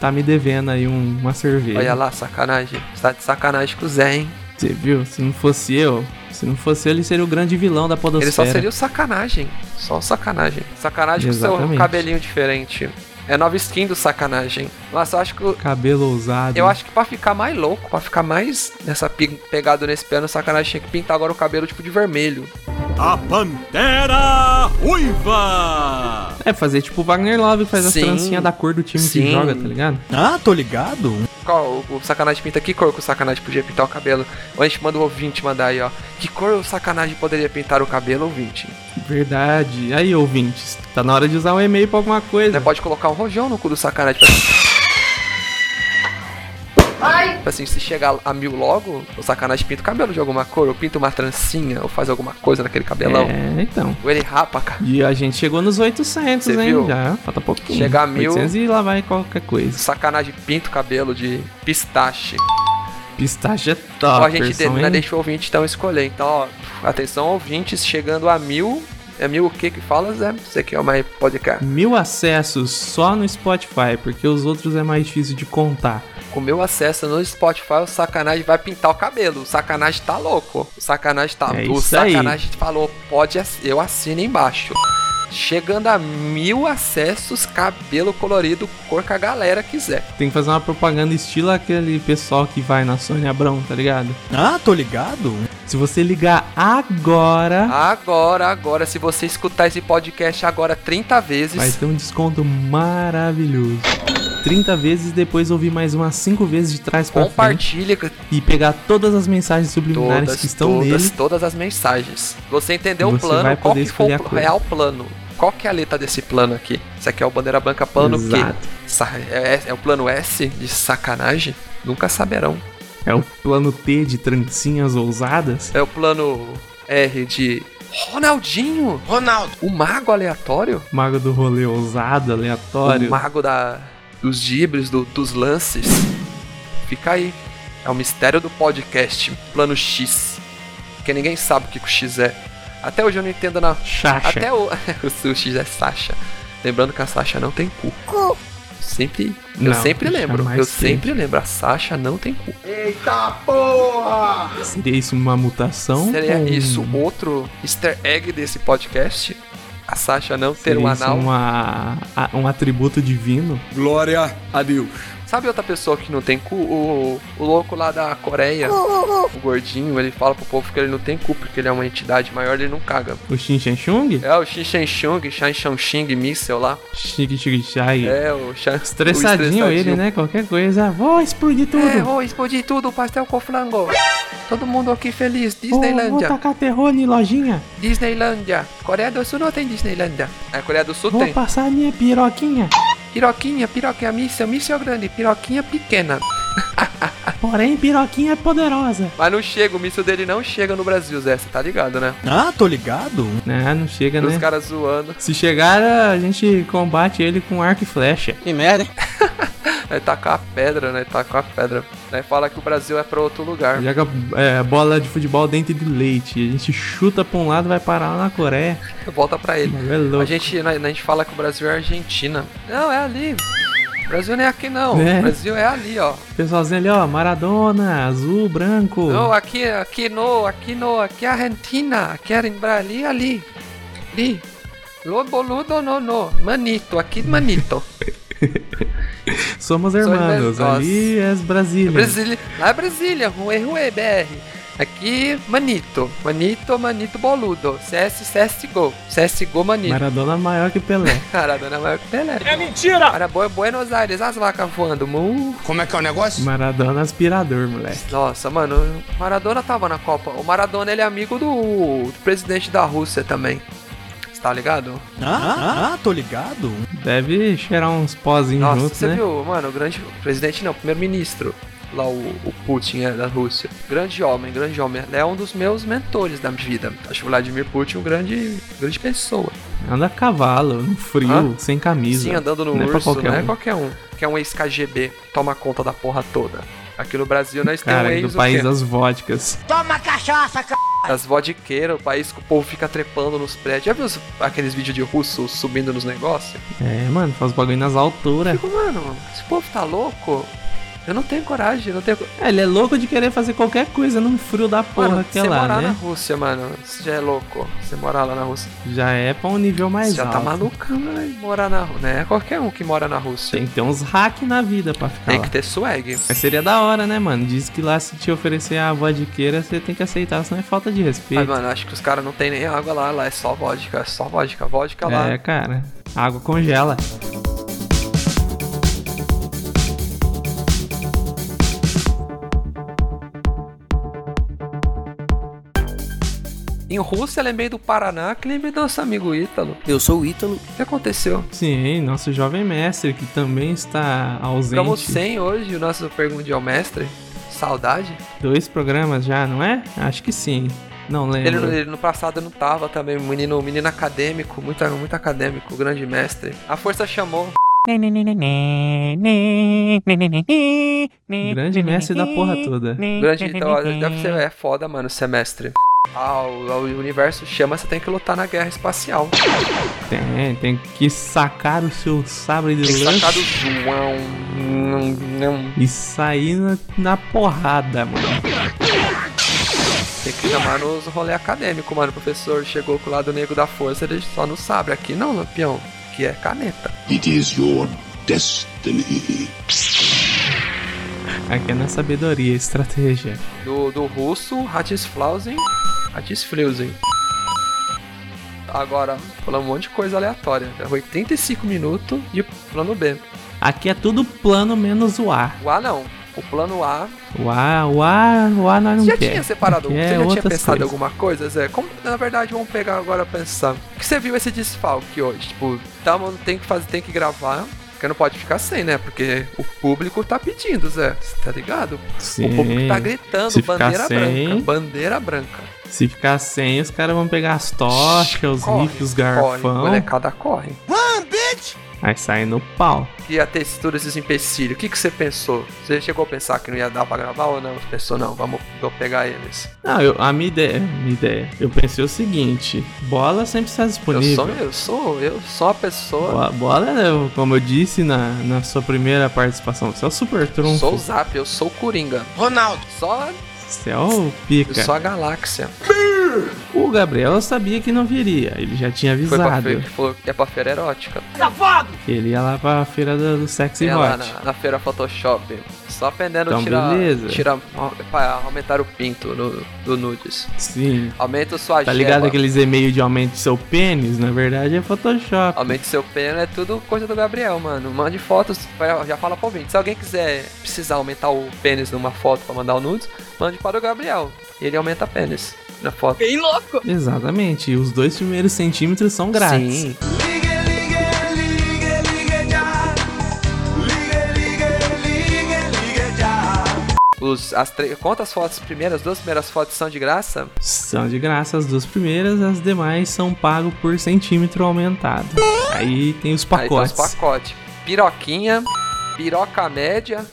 tá me devendo aí um- uma cerveja. Olha lá, sacanagem. Você tá de sacanagem com o Zé, hein? Você viu? Se não fosse eu, se não fosse ele, seria o grande vilão da podosfera. Ele só seria o sacanagem. Só o sacanagem. Sacanagem com seu Exatamente. cabelinho diferente. É nova skin do sacanagem. Nossa, eu acho que. o- Cabelo ousado. Eu acho que pra ficar mais louco, pra ficar mais nessa pegada nesse pé, no sacanagem tinha que pintar agora o cabelo tipo de vermelho. A Pantera Ruiva. É, fazer tipo o Wagner Love faz as trancinhas da cor do time Sim. que joga, tá ligado? Ah, tô ligado. Qual o, o sacanagem pinta? Que cor que o sacanagem podia pintar o cabelo? Ou a gente manda o ouvinte mandar aí, ó. Que cor o sacanagem poderia pintar o cabelo, ouvinte? Verdade. Aí, ouvintes, tá na hora de usar um e-mail pra alguma coisa. Né, pode colocar um rojão no cu do sacanagem. Tipo assim, se chegar a mil logo, o sacanagem pinta o cabelo de alguma cor, ou pinta uma trancinha, ou faz alguma coisa naquele cabelão. É, então. Ou ele rapa, cara. E a gente chegou nos 800, Você hein? viu? Já, falta pouquinho. Chegar a mil- 800 e lá vai qualquer coisa. Sacanagem pinta o cabelo de pistache. Pistache é Ó, top. a gente ainda hein? deixa o ouvinte então escolher. Então, ó, atenção, ouvintes, chegando a mil. É mil o que que fala, Zé? Você que é o mais podcast. Mil acessos só no Spotify, porque os outros é mais difícil de contar. Com meu acesso no Spotify, o sacanagem vai pintar o cabelo. O sacanagem tá louco. O sacanagem tá. É o isso aí. sacanagem falou, pode, eu assino embaixo. Chegando a mil acessos, cabelo colorido, cor que a galera quiser. Tem que fazer uma propaganda estilo aquele pessoal que vai na Sônia Abrão, tá ligado? Ah, tô ligado. Se você ligar agora, Agora, agora, se você escutar esse podcast agora 30 vezes, vai ter um desconto maravilhoso. 30 vezes depois ouvir mais umas 5 vezes de trás frente compartilha e pegar todas as mensagens subliminares todas, que estão todas, nele. todas as mensagens. Você entendeu o Você plano? vai Qual poder que foi escolher o a cor. real plano? Qual que é a letra desse plano aqui? Isso aqui é o bandeira branca plano? Exato. Sa- É, é- é o plano S de sacanagem? Nunca saberão. É o plano T de trancinhas ousadas. É o plano R de Ronaldinho, Ronaldo. o mago aleatório, Mago do rolê ousado, aleatório. o mago da dos dribles, do- dos lances. Fica aí. É o mistério do podcast, plano X. Porque ninguém sabe o que que o X é. Até hoje eu não entendo na Chacha. Até o. [laughs] o X é Sasha. Lembrando que a Sasha não tem cu. Sempre. eu Não, sempre lembro. Eu sempre lembro. A Sasha não tem cu. Seria isso uma mutação? Seria ou- isso outro easter egg desse podcast? A Sasha não ter Seria um isso anal. uma, um atributo divino? Glória a Deus. Sabe outra pessoa que não tem cu? O, o louco lá da Coreia, o gordinho, ele fala pro povo que ele não tem cu porque ele é uma entidade maior, ele não caga. O Shin Shan Chung? É o Xin Shen Chung, Shan Shan Xing Missile lá. Chique Chique Chai. É o Shan... Estressadinho, o ele, né? Qualquer coisa. Vou explodir tudo. É, vou explodir tudo, pastel com flango. Todo mundo aqui feliz. Vou, vou Disneylândia. tacar terror em lojinha. Disneylândia. Coreia do Sul não tem Disneylândia. É, Coreia do Sul Vou tem. passar minha piroquinha. Piroquinha, piroquinha, míssel, míssel grande, piroquinha pequena. [laughs] Porém, piroquinha é poderosa. Mas não chega, o míssil dele não chega no Brasil, Zé, você tá ligado, né? Ah, tô ligado. Não, não chega, Os né? caras zoando. Se chegar, a gente combate ele com arco e flecha. Que merda, hein? [laughs] Aí tacar a pedra, né? Tacar a pedra. Aí fala que o Brasil é pra outro lugar. Joga é, bola de futebol dentro de leite. A gente chuta pra um lado vai parar lá na Coreia. Volta pra ele. É. A gente, a, a gente fala que o Brasil é Argentina. Não, é ali. O Brasil não é aqui não. É. O Brasil é ali, ó. Pessoalzinho ali, ó. Maradona, azul, branco. Não, aqui, aqui no, aqui no, aqui é Argentina. Aqui é Brasil, ali. Ali. Lo boludo no, no. Manito, aqui manito. [laughs] [laughs] Somos hermanos. irmãos. Ali é Brasília. Brasília, lá é Brasília, Rue, Rue, BR. Aqui, Manito. Manito, Manito boludo. CS, CSGO. CSGO, Manito. Maradona maior que Pelé. [laughs] Maradona é maior que Pelé. É mentira! Para Boi- Buenos Aires, as vacas voando. Mu. Como é que é o negócio? Maradona aspirador, moleque. Nossa, mano, o Maradona tava na Copa. O Maradona, ele é amigo do, do presidente da Rússia também. Tá ligado? Ah, ah, tô ligado. Deve cheirar uns pozinhos Nossa, juntos, você né? viu, mano, o grande presidente não, primeiro-ministro. Lá o, o Putin é da Rússia. Grande homem, grande homem. Ele é um dos meus mentores da vida. Acho o Vladimir Putin um grande, grande pessoa. Anda a cavalo, no frio, Hã? sem camisa. Sim, andando no Não é urso, qualquer não é um. qualquer um. Que é um ex-KGB, toma conta da porra toda. Aqui no Brasil nós temos Cara, ex do o país das vodkas. Toma cachaça, c... As vodqueiras, o país que o povo fica trepando nos prédios. Já viu os- aqueles vídeos de russo subindo nos negócios? É, mano, faz bagulho nas alturas. Fico, mano, esse povo tá louco? Eu não tenho coragem, eu não tenho. É, ele é louco de querer fazer qualquer coisa num frio da porra Mano, que é você lá, morar na né? Rússia, mano, você já é louco. Você morar lá na Rússia. Já é pra um nível mais Você já alto. tá malucão, né? Morar na Rússia. Não é qualquer um que mora na Rússia. Tem que ter uns hack na vida pra ficar Tem lá. que ter swag. Mas seria da hora, né, mano? Diz que lá se te oferecer a vodqueira, você tem que aceitar, senão é falta de Mas, respeito. mano, acho que os caras não tem nem água lá, lá é só vodka, é só vodka, vodka lá. é, cara. Água congela. Em Rússia, lembrei do Paraná, que lembrei do nosso amigo Ítalo. Eu sou o Ítalo. O que aconteceu? Sim, nosso jovem mestre, que também está ausente. Ficamos sem hoje o nosso Pergunte ao Mestre. Saudade. Dois programas já, não é? Acho que sim. Não Ele, lembro. ele no passado não tava também, menino, menino acadêmico, muito, muito acadêmico, grande mestre. A força chamou. Grande mestre da porra toda. Grande, então, ó, deve ser, é foda, mano, semestre. Ah, o, o universo chama, você tem que lutar na guerra espacial. Tem, tem que sacar o seu sabre de luz sacar do João. Não, não. e sair na, na porrada, mano. Tem que chamar nos rolê acadêmico, mano. O professor chegou com o lado negro da força, ele só não sabe. Aqui não, lampião. Que é caneta. It is your destiny. Aqui é na sabedoria, estratégia. Do, do russo, Ratisflausen. Ratisflausen. Agora, falando um monte de coisa aleatória. É 85 minutos de plano B. Aqui é tudo plano menos o A. O A não. O plano A. O A, o A, o A nós não Você já quer. tinha separado? Você é já tinha pensado em alguma coisa, Zé? Como, na verdade, vamos pegar agora pensar. O que você viu esse desfalque hoje? Tipo, tamo, tem que fazer, tem que gravar. Porque não pode ficar sem, né? Porque o público tá pedindo, Zé. Você tá ligado? Sim. O público tá gritando, Se ficar bandeira sem- branca. Bandeira branca. Se ficar sem, os caras vão pegar as tochas, os Corre, rifles, os corre, garfão. molecada corre. Run, bitch! Aí sai no pau. que ia ter todos esses empecilhos. O que, que você pensou? Você chegou a pensar que não ia dar pra gravar ou não? Você pensou, não, vamos vou pegar eles. Não, eu, a minha ideia, minha ideia, eu pensei o seguinte: bola sempre está Eu disponível. sou, eu sou, eu sou uma pessoa. Bola, bola, né, como eu disse na, na sua primeira participação, você é o super Eu trunfo. sou o Zap, eu sou o Coringa. Ronaldo. Só, Você é o eu pica. sou a galáxia. O Gabriel sabia que não viria, ele já tinha Foi pra avisado feira, falou que é pra feira erótica. que ele ia lá pra feira do, do sexy Ia lá hot. na, na feira Photoshop. Só aprendendo Então, a tirar, beleza. tirar. Pra aumentar o pinto no, do nudes. Sim. Aumenta sua Tá gema. ligado aqueles e-mails de aumento do seu pênis? Na verdade é Photoshop. Aumente seu pênis é tudo coisa do Gabriel, mano. Mande fotos, já fala pro ouvinte. Se alguém quiser precisar aumentar o pênis numa foto pra mandar o nudes, mande para o Gabriel. Ele aumenta pênis na foto. Bem louco. Exatamente, os dois primeiros centímetros são grátis. Sim. Os, as Quantas fotos primeiras? As duas primeiras fotos são de graça? São de graça as duas primeiras, as demais são pagos por centímetro aumentado. Aí tem os Aí tem os pacotes. pacotes. Piroquinha, piroca média,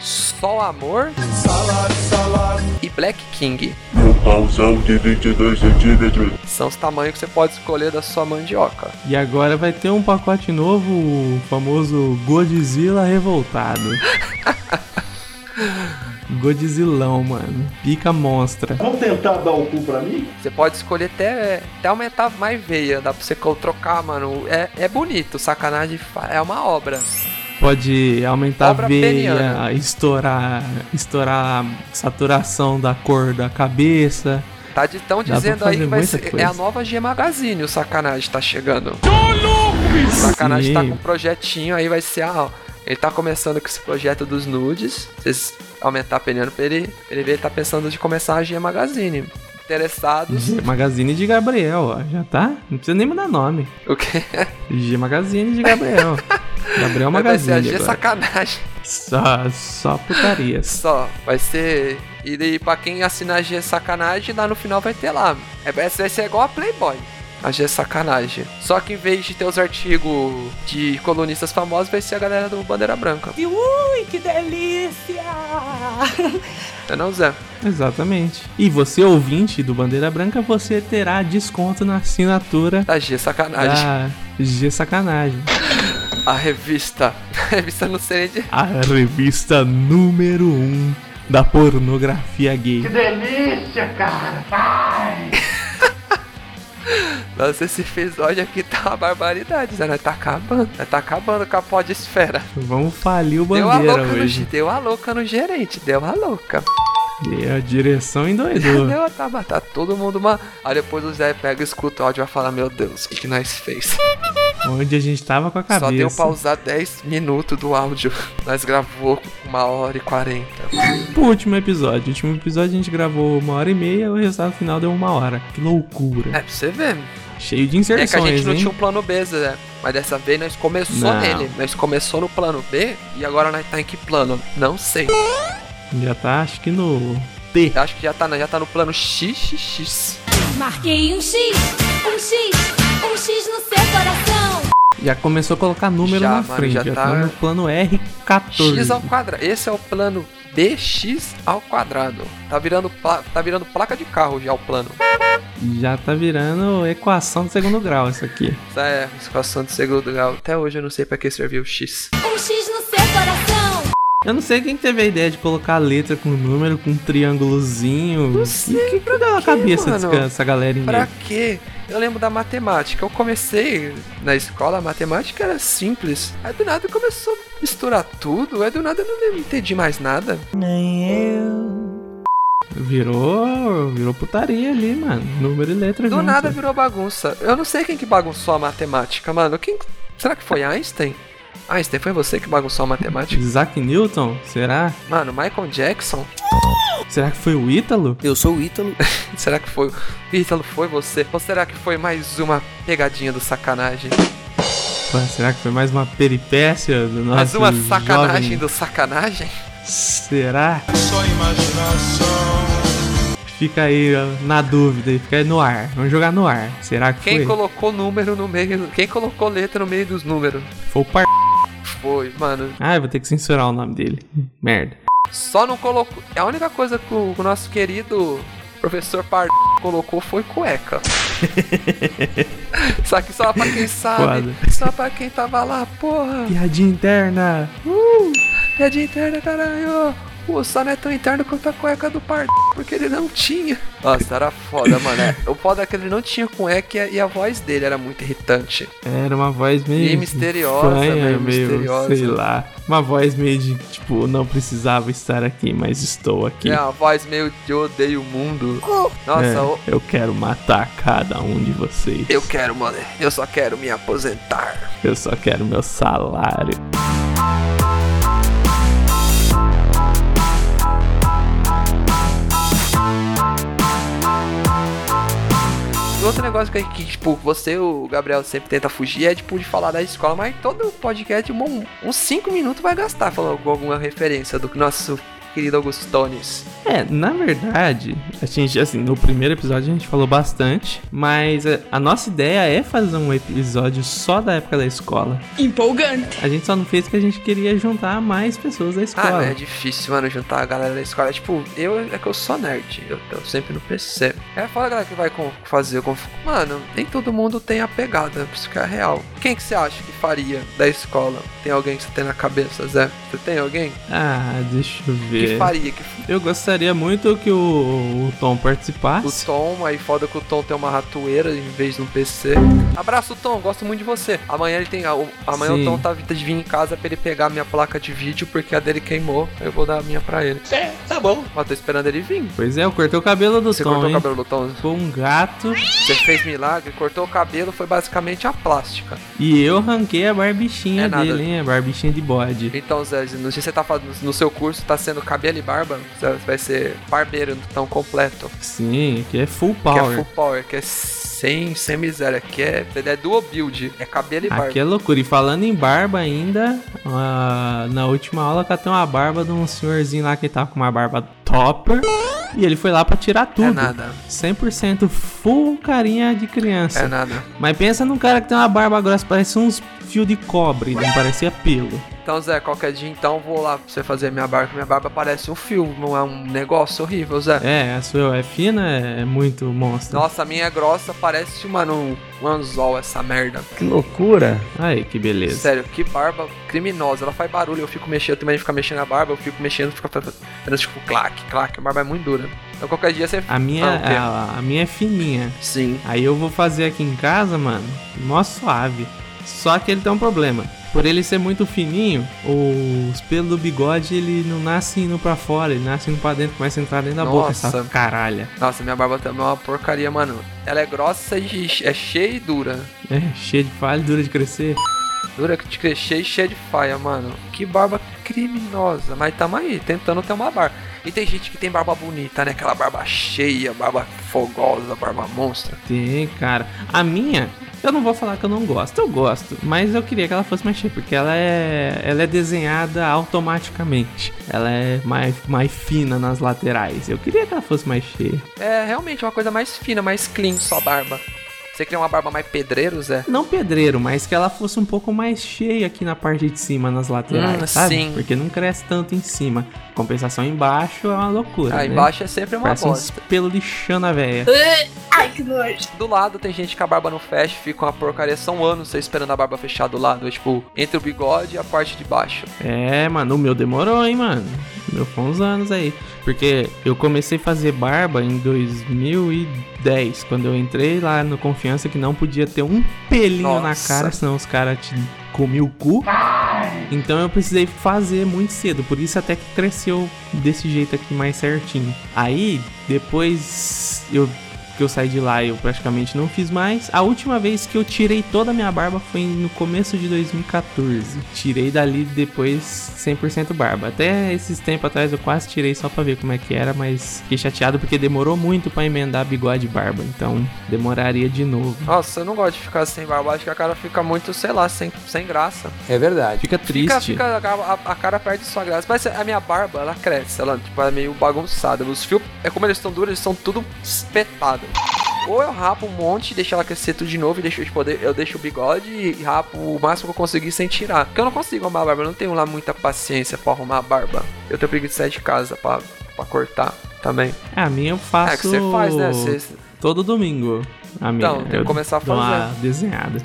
só amor e Black King. Meu pauzão de 22 centímetros. São os tamanhos que você pode escolher da sua mandioca. E agora vai ter um pacote novo, o famoso Godzilla revoltado. [laughs] Godzillão, mano. Pica monstra. Vamos tentar dar o cu pra mim? Você pode escolher até, até aumentar mais veia, dá pra você trocar, mano. É, é bonito, sacanagem é uma obra. Pode aumentar a Obra veia, peniana. estourar, estourar a saturação da cor da cabeça. Tá de, tão dizendo aí que vai ser, coisa. é a nova G Magazine, o sacanagem tá chegando. Sacanagem tá Sim. com um projetinho, aí vai ser, ah, ó, ele tá começando com esse projeto dos nudes. Vocês aumentar a peniano pra ele, ele vê, ele tá pensando de começar a G Magazine. Interessados, G Magazine de Gabriel, ó. Já tá? Não precisa nem mudar nome. o que? G Magazine de Gabriel. [laughs] Gabriel Vai ser a Magazine. G agora. sacanagem. Só, só putarias. [laughs] Só, vai ser. E daí, pra quem assinar a G Sacanagem, lá no final vai ter lá. É, vai ser vai ser igual a Playboy. A G Sacanagem. Só que em vez de ter os artigos de colunistas famosos, vai ser a galera do Bandeira Branca. Ui, que delícia. Não é não, Zé? Exatamente. E você, ouvinte do Bandeira Branca, você terá desconto na assinatura Da G Sacanagem. da G Sacanagem. A revista. [laughs] A revista não sei de. A revista número 1 um da pornografia gay. delícia, cara! Ai. [laughs] Nossa, esse episódio aqui tá uma barbaridade, Zé. Nós tá acabando. Nós tá acabando com a podesfera. Vamos falir o Deu a, Bandeira louca no, hoje. deu a louca no gerente. Deu a louca. E a direção endoidou. [laughs] Deu, tá, tá todo mundo uma. Aí depois o Zé pega, escuta o áudio e vai falar: Meu Deus, o que, que nós fez? Onde a gente tava com a cabeça. Só deu pra usar 10 minutos do áudio. [laughs] Nós gravou uma hora e 40. Pro último episódio. O último episódio a gente gravou uma hora e meia, o resultado final deu uma hora. Que loucura. É pra você ver. Cheio de É inserções, que a gente não hein? tinha um plano B, Zé. Mas dessa vez nós começou Não. nele. Nós começou no plano B e agora nós tá em que plano? Não sei. Já tá, acho que no T. Acho que já tá, já tá no plano XXX. Marquei um X, um X, um X no seu coração. Já começou a colocar número Já, na mano, frente. já Já, tá- tá no plano R14. X ao quadrado. Esse é o plano BX ao quadrado. Tá virando, pla- tá virando placa de carro já o plano. Já tá virando equação de segundo grau isso aqui. É situação de segundo grau. Até hoje eu não sei pra que serviu o X. Um X no seu coração. Eu não sei quem teve a ideia de colocar a letra com número, com um triângulozinho. Não O sei que, que deu na cabeça mano. dessa essa galera Pra quê? Eu lembro da matemática. Eu comecei na escola, a matemática era simples. Aí do nada começou a misturar tudo. Aí do nada eu não entendi mais nada. Virou. Virou putaria ali, mano. Número e letra Do junto. nada virou bagunça. Eu não sei quem que bagunçou a matemática, mano. Quem... Será que foi Einstein? Einstein, foi você que bagunçou a matemática? Isaac Newton? Será? Mano, Michael Jackson? Será que foi o Ítalo? Eu sou o Ítalo. [laughs] Será que foi. Ítalo, foi você? Ou será que foi mais uma pegadinha do sacanagem? Pô, será que foi mais uma peripécia do nosso mais uma sacanagem jovem? do sacanagem? Será? Fica aí na dúvida, fica aí no ar. Vamos jogar no ar. Será que Quem foi? colocou número no meio. Quem colocou letra no meio dos números? Foi o par... Foi, mano. Ah, eu vou ter que censurar o nome dele. Merda. Só não colocou. A única coisa que o, nosso querido professor Par colocou foi cueca. [laughs] só que só pra quem sabe. Foda. Só pra quem tava lá, porra. Piadinha interna. Uh, piadinha interna, caralho. O só não é tão interno quanto a cueca do par, porque ele não tinha. Nossa, era foda, mano. É, O foda é que ele não tinha cueca e a, e a voz dele era muito irritante. Era uma voz meio. E misteriosa, fanha, meio meio, misteriosa. Sei lá. Uma voz meio de, tipo, não precisava estar aqui, mas estou aqui. É uma voz meio de odeio o mundo. Nossa, É, o- eu quero matar cada um de vocês. eu quero, mano. Eu só quero me aposentar. Eu só quero meu salário. Outro negócio que, que, tipo, você, o Gabriel, sempre tenta fugir é, tipo, de falar da escola, mas todo podcast, um- uns 5 minutos vai gastar falando com alguma referência do nosso querido Augustones. É, na verdade, a gente, assim, no primeiro episódio a gente falou bastante, mas a, a nossa ideia é fazer um episódio só da época da escola. Empolgante. A gente só não fez porque a gente queria juntar mais pessoas da Ah, escola. é difícil, mano, juntar a galera da escola. Tipo, eu é que eu sou nerd, eu tô sempre no PC. É fora a galera que vai com- fazer com. Mano, nem todo mundo tem a pegada, isso que é real. Quem que você acha que faria da escola? Tem alguém que você tem na cabeça, Zé? Você tem alguém? Ah, deixa eu ver. Que faria? Que Eu gostaria muito que o, o Tom O participasse. Tom, aí foda que o Tom tem uma ratoeira em vez de um PC. Abraço, Tom, gosto muito de você. Amanhã ele tem. a- o- Amanhã Sim. o Tom tá de vir em casa pra ele pegar a minha placa de vídeo, porque a dele queimou. Eu vou dar a minha pra ele. É, tá bom. Mas tô esperando ele vir. Pois é, eu cortei o cabelo do Você Tom, cortou hein? o cabelo do Tom? Ficou um gato Você fez milagre, cortou o cabelo, foi basicamente a plástica. e eu ranquei a barbichinha É nada. dele, hein? A barbichinha de bode. Então, Zé, não sei se você tá fazendo no seu curso, tá sendo cabelo e barba, você vai ser barbeiro tão completo. Sim, que é full Que é power. full power, que é sem, sem miséria, que é, é dual build, é cabelo e barba. Aqui é loucura. E falando em barba ainda, ah, na última aula catei uma barba de um senhorzinho lá que tava com uma barba topper. E ele foi lá pra tirar tudo. É nada, 100% full carinha de criança. é nada. Mas pensa num cara que tem uma barba grossa, parece uns fios de cobre, não parecia pelo. Então, Zé, qualquer dia então vou lá pra você fazer minha barba, minha barba parece um fio, não é um negócio horrível, Zé. É, a sua é fina, é muito monstro. Nossa, a minha é grossa, parece mano, um, anzol essa merda. que loucura. Aí, que beleza. Sério, que barba criminosa. Ela faz barulho, eu fico mexendo, eu também fico mexendo a barba, eu fico mexendo, fica fazendo tipo clac, clac. A barba é muito dura. Então qualquer dia você. A minha, Ah, quê? a, a minha é fininha. Sim. Aí eu vou fazer aqui em casa, mano, mó suave. Só que ele tem um problema. Por ele ser muito fininho, os pelos do bigode ele não nasce indo pra fora, ele nasce indo pra dentro, começa a entrar dentro da boca, Nossa. essa caralha. Nossa, minha barba também é uma porcaria, mano. Ela é grossa e é cheia e dura. É, cheio de falha, dura de crescer. Dura de crescer e cheia de faia, mano. Que barba criminosa. Mas tamo aí, tentando ter uma barba. E tem gente que tem barba bonita, né? Aquela barba cheia, barba fogosa, barba monstra. Tem, cara. A minha, eu não vou falar que eu não gosto, eu gosto, mas eu queria que ela fosse mais cheia, porque ela é, ela é desenhada automaticamente. Ela é mais, mais fina nas laterais. Eu queria que ela fosse mais cheia. É realmente uma coisa mais fina, mais clean, só barba. Você queria uma barba mais pedreiro, Zé? Não pedreiro, mas que ela fosse um pouco mais cheia aqui na parte de cima, nas laterais, Hum, sabe? sim. Porque não cresce tanto em cima. Compensação embaixo é uma loucura. Aí né? embaixo é sempre uma Parece bosta. pelo lixando a véia. Ai, que nojo. Do lado tem gente que a barba não fecha, fica uma porcaria. São anos você esperando a barba fechar do lado. É tipo, entre o bigode e a parte de baixo. É, mano, o meu demorou, hein, mano. O meu foi uns anos aí. Porque eu comecei a fazer barba em 2010, quando eu entrei lá no Confiança que não podia ter um pelinho na Nossa. cara, senão os caras te comiam o cu. Então eu precisei fazer muito cedo, por isso até que cresceu desse jeito aqui mais certinho. Aí, depois eu que eu saí de lá, eu praticamente não fiz mais. A última vez que eu tirei toda a minha barba foi no começo de 2014. Tirei dali depois 100% barba. Até esses tempos atrás eu quase tirei só pra ver como é que era, mas fiquei chateado porque demorou muito pra emendar bigode e barba. Então demoraria de novo. Nossa, eu não gosto de ficar sem barba. Acho que a cara fica muito, sei lá, sem, sem graça. É verdade. Fica triste. Fica, fica a, a, cara perde sua graça. Mas a minha barba, ela cresce. Ela tipo, é meio bagunçada. Os fios, é como eles estão duros, eles são tudo espetados. Ou eu rapo um monte, deixo ela crescer tudo de novo e deixo, tipo, eu deixo o bigode e rapo o máximo que eu conseguir sem tirar. Porque eu não consigo arrumar a barba, eu não tenho lá muita paciência pra arrumar a barba. Eu tenho preguiça de sair de casa pra, pra cortar também. É, a minha eu faço. É que você faz, né? Todo domingo. A minha. Então, tem que começar a fazer. Uma desenhada.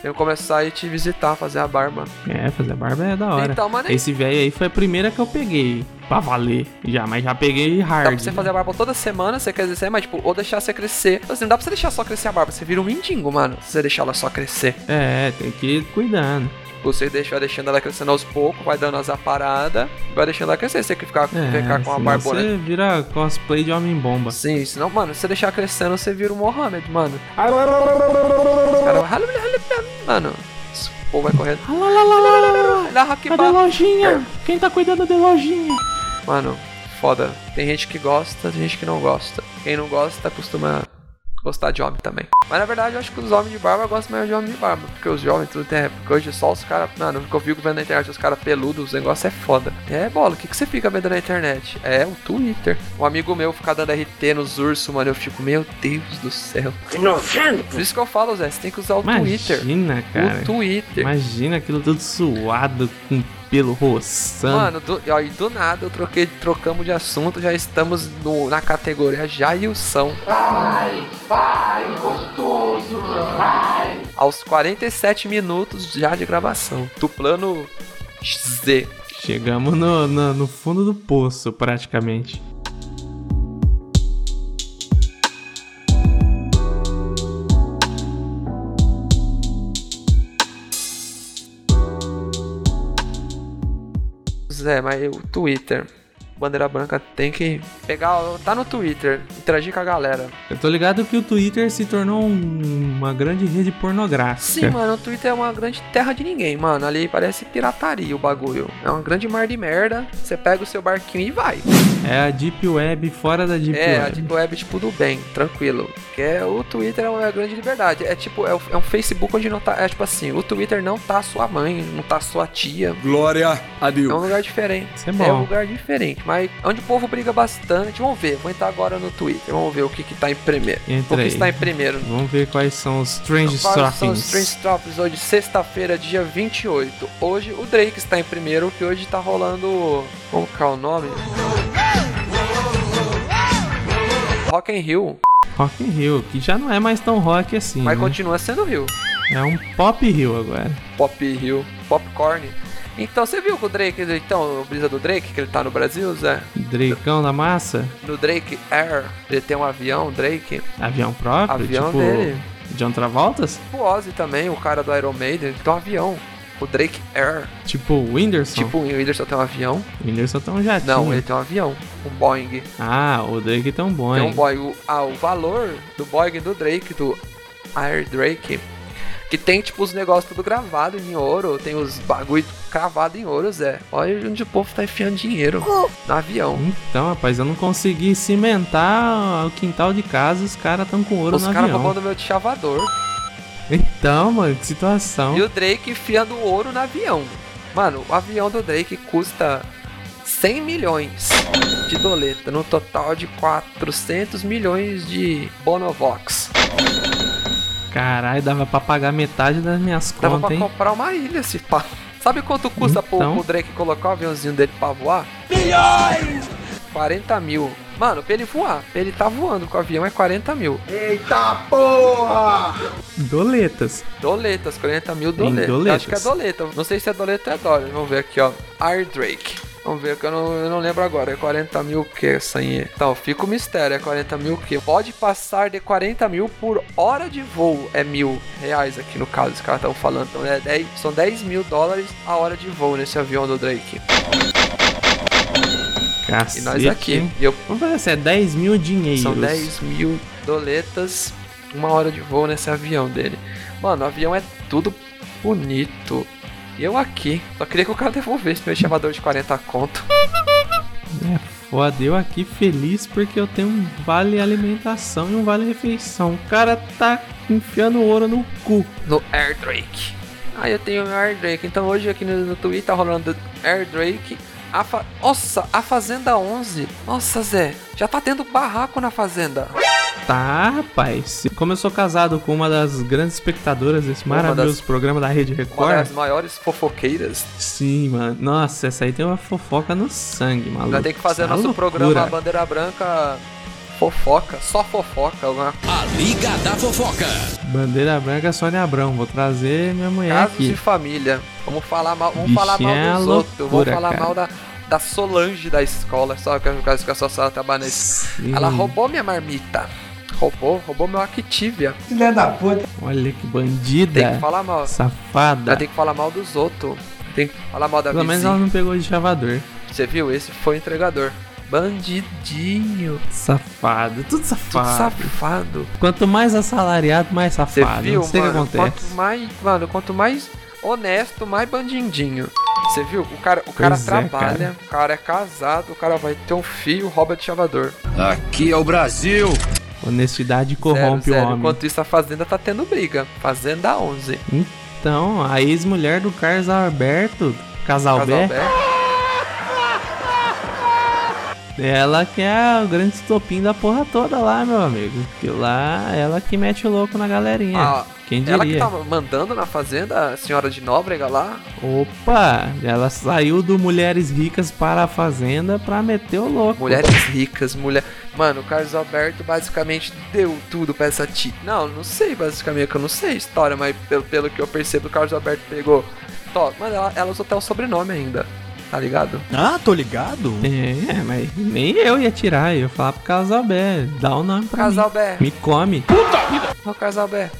Tenho que começar a ir te visitar, fazer a barba. É, fazer a barba é da hora. Então, mano, Esse velho aí foi a primeira que eu peguei. Pra valer. Já, mas já peguei hard. Dá pra você fazer a barba toda semana, você quer dizer, mas tipo, ou deixar você crescer. Assim, não dá pra você deixar só crescer a barba, você vira um mendigo, mano. Se você deixar ela só crescer. É, tem que ir cuidando. Você deixa, vai deixando ela crescendo aos poucos, vai dando as aparadas, vai deixando ela crescer. Você tem que ficar, é, ficar com a barbona. Você vira cosplay de homem-bomba. Sim, senão, mano, se você deixar crescendo, você vira o Mohamed, mano. Mano, o povo vai correndo. Cadê a lojinha? Quem tá cuidando da lojinha? Mano, foda. Tem gente que gosta, tem gente que não gosta. Quem não gosta costuma gostar de homem também. Mas na verdade eu acho que os homens de barba gostam mais de homem de barba. Porque os jovens tudo tem. Porque hoje só os caras. Mano, eu fico vendo na internet, os caras peludos, os negócios é foda. É bola, o que, que você fica vendo na internet? É o Twitter. Um amigo meu fica dando RT nos ursos, mano. Eu fico, meu Deus do céu. Que nojento! Por isso que eu falo, Zé, você tem que usar o Imagina, Twitter. Imagina, cara. O Twitter. Imagina aquilo tudo suado, com pelo roçando. Mano, do, ó, e do nada eu troquei, trocamos de assunto, já estamos no, na categoria Jailson. Ai, ai, gostoso, ai. Aos 47 minutos já de gravação, do plano Z. Chegamos no, no, no fundo do poço, praticamente. Zé, mas o Twitter. Bandeira Branca tem que pegar. Tá no Twitter, interagir com a galera. Eu tô ligado que o Twitter se tornou um- uma grande rede pornográfica. Sim, mano, o Twitter é uma grande terra de ninguém, mano. Ali parece pirataria o bagulho. É um grande mar de merda. Você pega o seu barquinho e vai. É a Deep Web fora da Deep É, a Web. Deep Web, tipo, do bem, tranquilo. Que é o Twitter é uma grande liberdade. É tipo, é, o- é um Facebook onde não tá. É tipo assim, o Twitter não tá sua mãe, não tá sua tia. Glória a É Deus. um lugar diferente. Isso é É bom. um lugar diferente. Mas onde o povo briga bastante. Vamos ver, vou entrar agora no Twitter. Vamos ver o que que tá em primeiro. Entra o que aí. está em primeiro. Vamos ver quais são os Strange Quais são os Stoppings. Strange Topics hoje, sexta-feira, dia 28. Hoje o Drake está em primeiro, que hoje tá rolando. Como que é o nome? Rock in Rio, Rock in Rio, que já não é mais tão rock assim. mas né? continua sendo Rio. É um Pop Rio agora. Pop Rio, Popcorn. Então, você viu que o Drake, então, o brisa do Drake, que ele tá no Brasil, Zé? Drakeão da massa. No Drake Air, ele tem um avião, Drake. Avião próprio. Avião tipo dele. John Travoltas. O Ozzy também, o cara do Iron Maiden, ele tem um avião. O Drake Air. Tipo o Whindersson. Tipo, o Whindersson tem um avião. O Whindersson tem um jatinho. Não, ele tem um avião. Um Boeing. Ah, o Drake tem um bom, Tem um Boeing. Ah, o valor do Boeing do Drake, do Air Drake, que tem tipo os negócios tudo gravado em ouro, tem os bagulho cravado em ouro, Zé. Olha onde o povo tá enfiando dinheiro no avião. Então, rapaz, eu não consegui cimentar o quintal de casa, os caras tão com ouro Os no caras avião. roubando meu chavador. Então, mano, que situação. E o Drake enfiando ouro no avião. Mano, o avião do Drake custa 100 milhões de doleta, no total de 400 milhões de Bonovox. Caralho, dava pra pagar metade das minhas Dava contas, pra hein? comprar uma ilha, se pá. Sabe quanto custa pro, Então. pro Drake colocar o aviãozinho dele pra voar? Milhões! 40 mil. Mano, pra ele voar, pra ele tá voando com o avião é 40 mil. Eita porra! Doletas. Doletas, 40 mil doletas. Eu doletas. Acho que é doleta. Não sei se é doleta ou é dólar. Vamos ver aqui, ó. Air Drake. Vamos ver que eu não, eu não lembro agora. É 40 mil o que aí? Então, fica o mistério. É 40 mil o que? Pode passar de 40 mil por hora de voo. É mil reais aqui no caso. Os caras estão falando. Então, é 10, são 10 mil dólares a hora de voo nesse avião do Drake. Cacete. E nós aqui. E eu, Vamos fazer assim, é 10 mil dinheiro. são 10 mil doletas, uma hora de voo nesse avião dele. Mano, o avião é tudo bonito. E eu aqui, só queria que o cara devolvesse meu chamador de 40 conto. É foda, eu aqui feliz porque eu tenho um vale alimentação e um vale refeição. O cara tá enfiando ouro no cu. No Air Drake. Ah, eu tenho o Air Drake. Então hoje aqui no, no Twitter tá rolando Air Drake. A fa... Nossa, a Fazenda 11. Nossa, Zé, já tá tendo barraco na Fazenda. Tá, rapaz. Como eu sou casado com uma das grandes espectadoras desse Uma maravilhoso das- programa da Rede Uma Record. das maiores fofoqueiras. Sim, mano. Nossa, essa aí tem uma fofoca no sangue, maluco. Já tem que fazer Tá nosso loucura. programa Bandeira Branca fofoca, só fofoca. Alguma... A Liga da Fofoca. Bandeira Branca Sônia Abrão. Vou trazer minha mulher Casos aqui. de família. Vamos falar mal, vamos Bichinha falar mal é dos outros. Vamos loucura, falar cara. mal da, da Solange da escola. Só que a que a sua sala trabalha. Sim. Ela roubou minha marmita. Roubou, roubou meu Activia. Filha da puta. Olha que bandida. Tem que falar mal. Safada. Ela tem que falar mal dos outros. Tem que falar mal da Pelo menos vizinha. ela não pegou de chavador. Você viu? Esse foi o entregador. Bandidinho. Safado. Tudo Tudo safado. safado. Quanto mais assalariado, mais Você safado. viu, não sei o que acontece. Quanto mais, mano, quanto mais honesto, mais bandindinho. Você viu? O cara, o cara Pois é, trabalha, o cara é casado, o cara vai ter um filho, rouba de chavador. Aqui é o Brasil. Honestidade corrompe zero. o homem. Enquanto isso, a Fazenda tá tendo briga. Fazenda 11. Então, a ex-mulher do Carlos Alberto, Casalbé, Casalbé. Ela que é o grande estopim da porra toda lá, meu amigo. Que lá, ela que mete o louco na galerinha. Ah, Quem Ela que diria? tá mandando na Fazenda, a senhora de Nóbrega lá. Opa, ela saiu do Mulheres Ricas para a Fazenda pra meter o louco. Mulheres ricas, mulher. Mano, o Carlos Alberto basicamente deu tudo pra essa tia. Não, não sei basicamente, que eu não sei a história, mas pelo, pelo que eu percebo, o Carlos Alberto pegou. Top, mano, ela, ela usou até o sobrenome ainda. Tá ligado? Ah, tô ligado. É, mas nem eu ia tirar, eu ia falar pro Casalbé, dá o nome pra Casalbé. mim. Me come. Ô, Casalbé.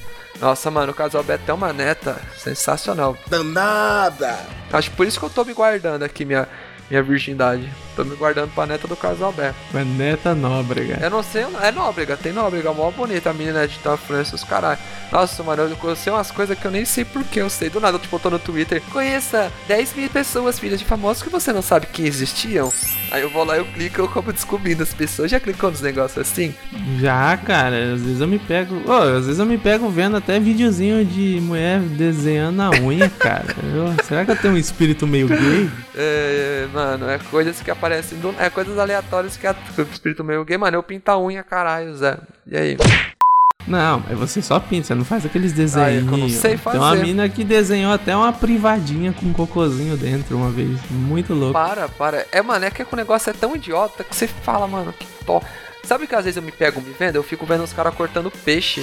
Nossa, mano, o Casalbé tem uma neta sensacional. Danada. Acho por isso que eu tô me guardando aqui minha, minha virgindade. Tô me guardando pra neta do Casalbé. Maneta Nóbrega. Eu não sei, é Nóbrega, tem Nóbrega, mó bonita a menina de Tom Francis, caralho. Nossa, mano, eu sei umas coisas que eu nem sei porque eu sei. Do nada, tipo, eu tô no Twitter. Conheça 10 mil pessoas, filhas de famosos, que você não sabe que existiam. Aí eu vou lá, eu clico, eu como descobrindo as pessoas. Já clicou nos negócios assim? Já, cara, às vezes eu me pego. Ô, às vezes eu me pego vendo até videozinho de mulher desenhando a unha, [laughs] cara. Eu- será que eu tenho um espírito meio gay? É, mano, é coisas que aparecem do. É coisas aleatórias que a- que o espírito meio gay, mano. Eu pinto a unha, caralho, Zé. E aí? Não, mas você só pinta, você não faz aqueles desenhos. Ah, é eu não sei Tem uma fazer. mina que desenhou até uma privadinha com um cocôzinho dentro uma vez. Muito louco. Para, para. É, mano, é que o negócio é tão idiota que você fala, mano, que to. Sabe que às vezes eu me pego me vendo? Eu fico vendo os caras cortando peixe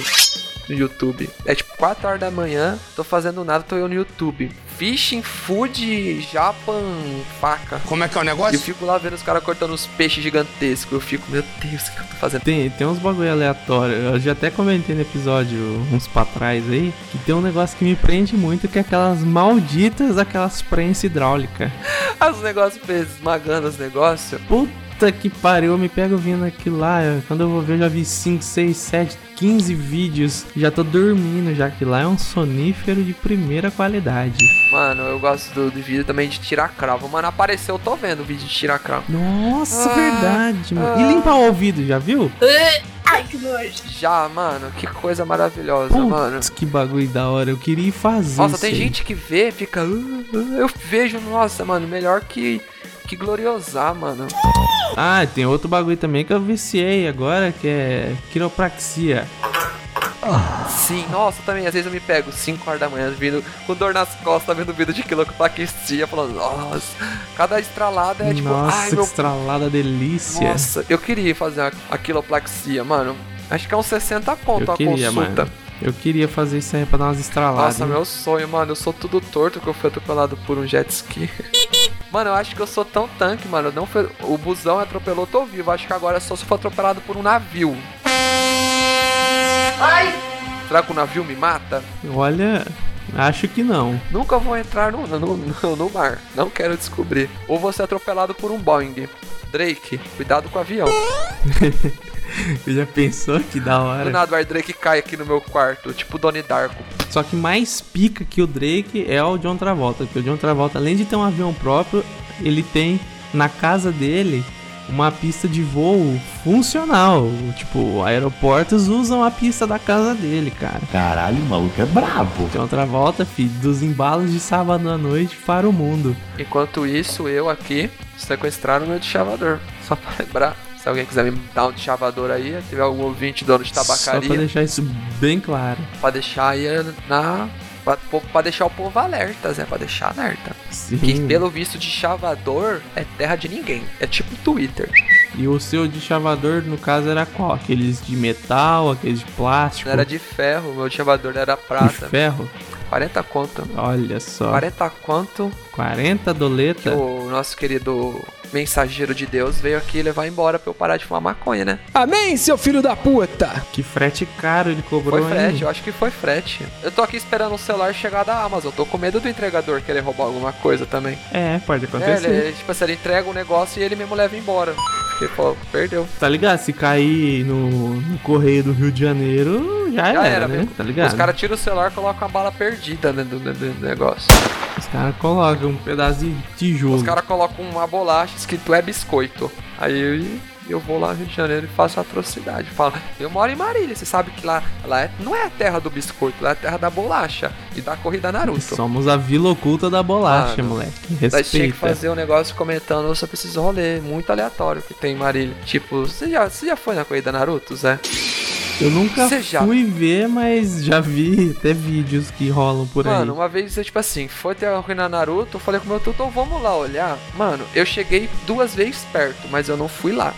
no YouTube. É tipo 4 horas da manhã, tô fazendo nada, tô eu no YouTube. Fishing Food Japan Faca. Como é que é o E eu negócio? fico lá vendo os caras cortando os peixes gigantescos. Eu fico, meu Deus, o que eu tô fazendo? Tem, tem uns bagulho aleatório. Eu já até comentei no episódio uns pra trás aí. Que tem um negócio que me prende muito, que é aquelas malditas daquelas prensas hidráulicas. [laughs] Os negócios esmagando os negócios. Puta que pariu, eu me pego vendo aquilo lá. eu- Quando eu vou ver, eu já vi 5, 6, 7, 15 vídeos. Já tô dormindo, já que lá é um sonífero de primeira qualidade. Mano, eu gosto do, do vídeo também de tirar cravo. Mano, apareceu, eu tô vendo o vídeo de tirar cravo. Nossa, Ah, verdade, mano. ah. E limpar o ouvido, já viu? Ai, que nojo. Já, mano, que coisa maravilhosa, mano. Putz, que bagulho da hora. Eu queria ir fazer Nossa, isso tem aí. gente que vê, fica. "Uh, uh", eu vejo, nossa, mano, melhor que. Que gloriosar, mano. Ah, tem outro bagulho também que eu viciei agora, que é quiropraxia. Sim, nossa, também, às vezes eu me pego 5 horas da manhã, vindo com dor nas costas, vendo vídeo de quilopaquistia, falando, nossa, cada estralada é tipo, Nossa, ai que meu. estralada delícia. Nossa, eu queria fazer a, a quiloplaxia, mano. Acho que é uns 60 conto eu a queria, consulta. mano. Eu queria fazer isso aí pra dar umas estraladas. Nossa, hein? meu sonho, mano. Eu sou tudo torto que eu fui atropelado por um jet ski. [laughs] mano, eu acho que eu sou tão tanque, mano. Não foi... O busão atropelou, tô vivo. Acho que agora é só se for atropelado por um navio. Ai! Será que o navio me mata? Olha, acho que não. Nunca vou entrar no, no, no, no mar. Não quero descobrir. Ou vou ser atropelado por um Boeing. Drake, cuidado com o avião. [laughs] [laughs] Já pensou que da Do hora? nada o Drake cai aqui no meu quarto, tipo Donnie Darko. Só que mais pica que o Drake é o John Travolta. Porque o John Travolta, além de ter um avião próprio, ele tem na casa dele uma pista de voo funcional. Tipo, aeroportos usam a pista da casa dele, cara. Caralho, o maluco é brabo. John Travolta, filho, dos embalos de sábado à noite para o mundo. Enquanto isso, eu aqui sequestraram meu deschavador. Só pra lembrar. Se alguém quiser me dar um deschavador aí, se tiver algum ouvinte dono de Só pra tabacaria, deixar isso bem claro. pra deixar aí na. Pra, pra deixar o povo alerta, Zé, pra deixar alerta. Sim. Que pelo visto de chavador é terra de ninguém. É tipo Twitter. E o seu deschavador, no caso, era qual? Aqueles de metal, aqueles de plástico? Não era de ferro, meu chavador era de prata. ferro? 40 conto. Olha só. 40 quanto 40 que doleta? o nosso querido mensageiro de Deus veio aqui levar embora pra eu parar de fumar maconha, né? Amém, seu filho da puta! Que frete caro ele cobrou, Foi frete, hein? eu acho que foi frete. Eu tô aqui esperando o celular chegar da Amazon. Eu tô com medo do entregador querer roubar alguma coisa também. É, pode É, acontecer. ele, tipo assim, ele entrega um negócio e ele mesmo leva embora. [laughs] Porque, pô, perdeu. Tá ligado? Se cair no, no correio do Rio de Janeiro, já, Já era, era, né? mesmo. Tá ligado? Os caras tiram o celular e colocam a bala perdida dentro do, do- do negócio. Os caras colocam um pedaço de tijolo. Os caras colocam uma bolacha escrito é biscoito. Aí eu, eu vou lá no Rio de Janeiro e faço atrocidade. Falo, eu moro em Marília, você sabe que lá, lá é- não é a terra do biscoito, lá é a terra da bolacha e da corrida Naruto. Somos a vila oculta da bolacha, Mano, moleque. Daí tinha que Respeita. fazer um negócio comentando sobre esses rolê muito aleatório que tem em Marília. Tipo, você já, você já foi na corrida Naruto, Zé? Eu nunca já- fui ver, mas já vi até vídeos que rolam por Mano, aí. uma vez, eu, tipo assim, foi ter a corrida Naruto, eu falei com o meu tutor, vamos lá olhar. Mano, eu cheguei duas vezes perto, mas eu não fui lá.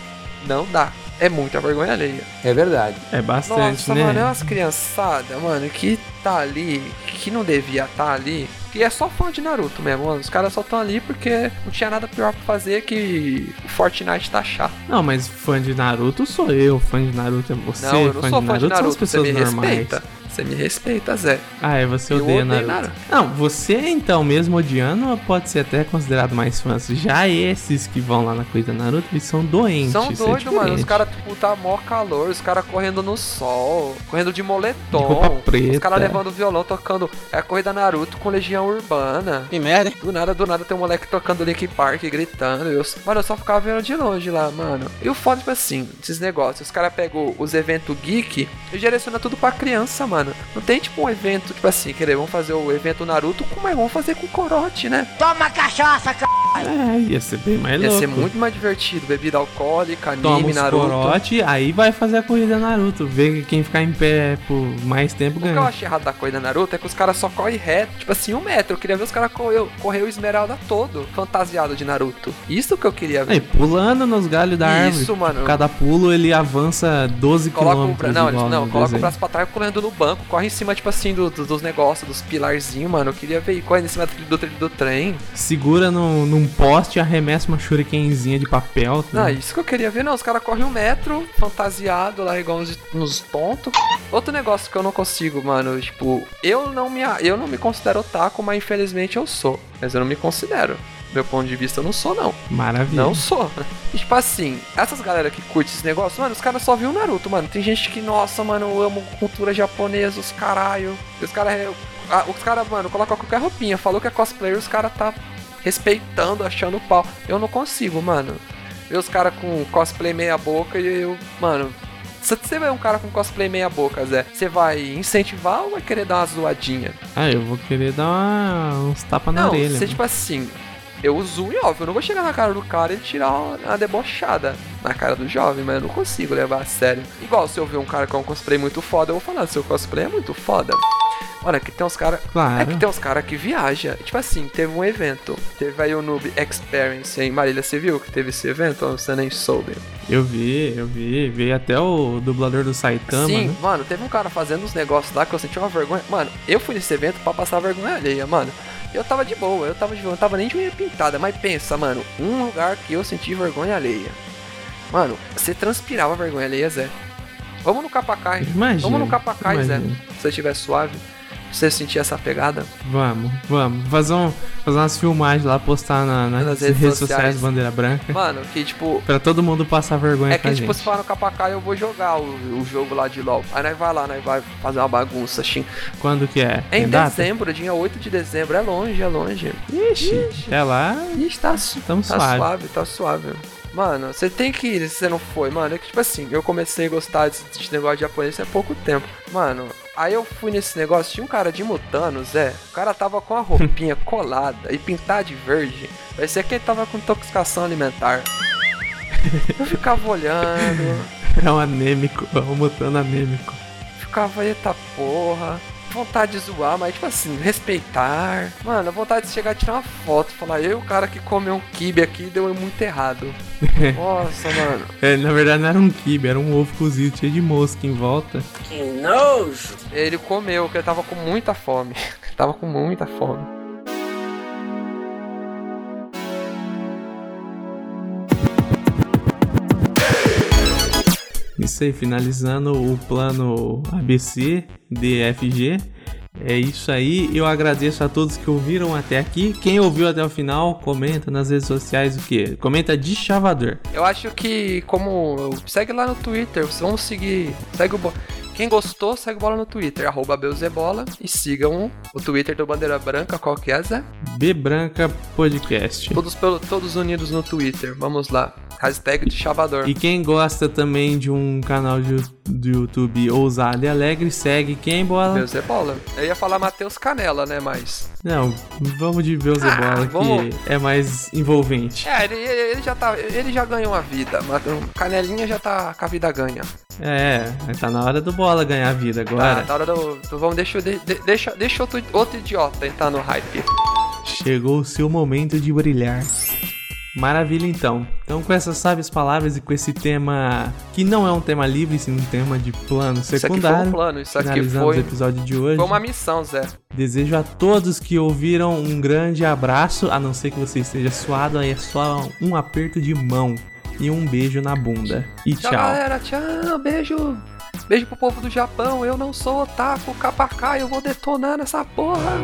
Não dá. É muita vergonha alheia. É verdade. É bastante, Nossa, né? mano, é umas criançadas, mano, que tá ali, que não devia tá ali. Que é só fã de Naruto mesmo, mano. Os caras só estão ali porque não tinha nada pior pra fazer que o Fortnite tá chato. Não, mas fã de Naruto sou eu, fã de Naruto é você, não, eu não fã sou de fã Naruto, de são as Naruto, você pessoas me normais. respeita. Você me respeita, Zé. Ah, é, você Eu odeia Naruto. Naruto. Não, você então, mesmo odiando, pode ser até considerado mais fã. Já esses que vão lá na coisa Naruto, eles são doentes. São é doidos, mano. Os caras, tipo, tá mó calor, os caras correndo no sol, correndo de moletom. roupa preta. Os caras levando violão, tocando. É a corrida Naruto com Legião Urbana. Que merda, hein? Do nada, do nada tem um moleque tocando Link Park, gritando. Eu, mano, eu só ficava vendo de longe lá, mano. E o foda, tipo assim, esses negócios. Os caras pegam os eventos geek e direcionam tudo pra criança, mano. Não tem, tipo, um evento, tipo assim, querer, vamos fazer o evento Naruto, como é? Vamos fazer com Corote, né? Toma cachaça, c... É, ia ser bem mais Ia louco. ser muito mais divertido. Bebida alcoólica, Toma anime, os Naruto. corote, aí vai fazer a corrida Naruto. Ver quem ficar em pé por mais tempo O que eu ganha. achei errado da corrida Naruto é que os caras só correm reto, tipo assim, um metro. Eu queria ver os caras correr, correr o Esmeralda todo, fantasiado de Naruto. Isso que eu queria ver. Aí, pulando nos galhos da árvore. Isso, mano. Cada pulo ele avança 12 Coloca o, quilômetros. bra... não, não, no coloca o braço pra trás correndo no banco, corre em cima, tipo assim, do- do- dos negócios, dos pilarzinhos, mano. Eu queria ver correndo em cima do, do, do trem. Segura no, num poste e arremessa uma shurikenzinha de papel. Não, né? isso que eu queria ver, não. Os caras correm um metro, fantasiado lá, igual uns, uns tontos. Outro negócio que eu não consigo, mano, tipo, eu não me, eu não me considero otaku, mas infelizmente eu sou. Mas eu não me considero. Meu ponto de vista, eu não sou, não. Maravilha. Não sou. [laughs] E, tipo assim, essas galera que curte esse negócio, mano, os caras só viu o Naruto, mano. Tem gente que, nossa, mano, eu amo cultura japonesa, os caralho. Os caras, ah, os caras, mano, colocam qualquer roupinha. Falou que é cosplayer, os caras tá respeitando, achando pau. Eu não consigo, mano. Ver os caras com cosplay meia boca e eu, mano. Se você vê um cara com cosplay meia boca, Zé, você vai incentivar ou vai querer dar uma zoadinha? Ah, eu vou querer dar uma- uns tapas na não, orelha. você né? tipo assim, eu uso e óbvio, eu não vou chegar na cara do cara e tirar uma, uma debochada na cara do jovem, mas eu não consigo levar a sério. Igual se eu ver um cara com um cosplay muito foda, eu vou falar, seu cosplay é muito foda. Olha, que tem uns caras. Claro. É que tem uns caras que viaja. Tipo assim, teve um evento. Teve aí o Noob Experience em Marília, você viu que teve esse evento? Ou você nem soube? Eu vi, eu vi. Veio até o dublador do Saitama, Sim, né? mano, teve um cara fazendo uns negócios lá que eu senti uma vergonha. Mano, eu fui nesse evento pra passar vergonha alheia, mano. Eu tava de boa, eu tava de boa, não tava nem de unha pintada, mas pensa, mano, um lugar que eu senti vergonha alheia. Mano, você transpirava vergonha alheia, Zé. Vamos no Capacai. Imagina, Vamos no Capacai, Zé. Se você estiver suave. Você sentir essa pegada? Vamos, vamos. Fazer, um, fazer umas filmagens lá, postar na, na- nas redes, sociais. do Bandeira Branca. Mano, que tipo. Pra todo mundo passar vergonha É que, tipo, gente. se for no KPK, eu vou jogar o, o jogo lá de LoL. Aí nós vai lá, nós vai fazer uma bagunça, assim. Quando que é? É em Tem data? dezembro, dia 8 de dezembro. É longe, é longe. Ixi, é lá. Ixi, tá, Tamo tá suave. suave, tá suave. Mano, você tem que ir se você não foi, mano. É que, tipo assim, eu comecei a gostar desse, desse negócio de japonês há pouco tempo. Mano, aí eu fui nesse negócio, tinha um cara de Mutano, Zé. O cara tava com a roupinha [laughs] colada e pintada de verde. Parecia que ele tava com intoxicação alimentar. Eu ficava olhando, [laughs] É um anêmico, é um mutano anêmico. ficava, eita porra. Vontade de zoar, mas tipo assim, respeitar. Mano, vontade de chegar e tirar uma foto. Falar, eu, o cara que comeu um kibe aqui, deu muito errado. [laughs] Nossa, mano. É, na verdade não era um kibe, era um ovo cozido cheio de mosca em volta. Que nojo! Ele comeu, porque ele tava com muita fome. [laughs] tava com muita fome. Finalizando o plano ABC, DFG. É isso aí, eu agradeço a todos que ouviram até aqui. Quem ouviu até o final, comenta nas redes sociais o que? Comenta de chavador. Eu acho que, como. Segue lá no Twitter, vamos seguir. Segue o. Quem gostou, segue o bola no Twitter, arroba Beuzebola. E sigam o Twitter do Bandeira Branca, qual que é, Zé? B Branca Podcast. Todos, pelo, todos unidos no Twitter, vamos lá. Hashtag de chavador. E quem gosta também de um canal de, do YouTube ousado e alegre, segue quem, bola? Beuzebola. Eu ia falar Matheus Canela, né, mas. Não, vamos de Beuzebola Ah, vamos. que é mais envolvente. É, ele, ele já tá. Ele já ganhou a vida. Canelinha já tá com a vida ganha. É, tá na hora do bola ganhar a vida agora. Tá, tá hora do. do- Vamos, deixa, de- de- deixa, deixa outro, outro idiota entrar no hype. Chegou o seu momento de brilhar. Maravilha então. Então com essas sábias palavras e com esse tema que não é um tema livre, sim um tema de plano Isso aqui foi secundário. um plano, isso aqui foi. o episódio de hoje. Foi uma missão, Zé. Desejo a todos que ouviram um grande abraço, a não ser que você esteja suado, aí é só um aperto de mão e um beijo na bunda. E Tchau, tchau. galera. Tchau, beijo. Beijo pro povo do Japão. Eu não sou otaku, KPK, eu vou detonar nessa porra.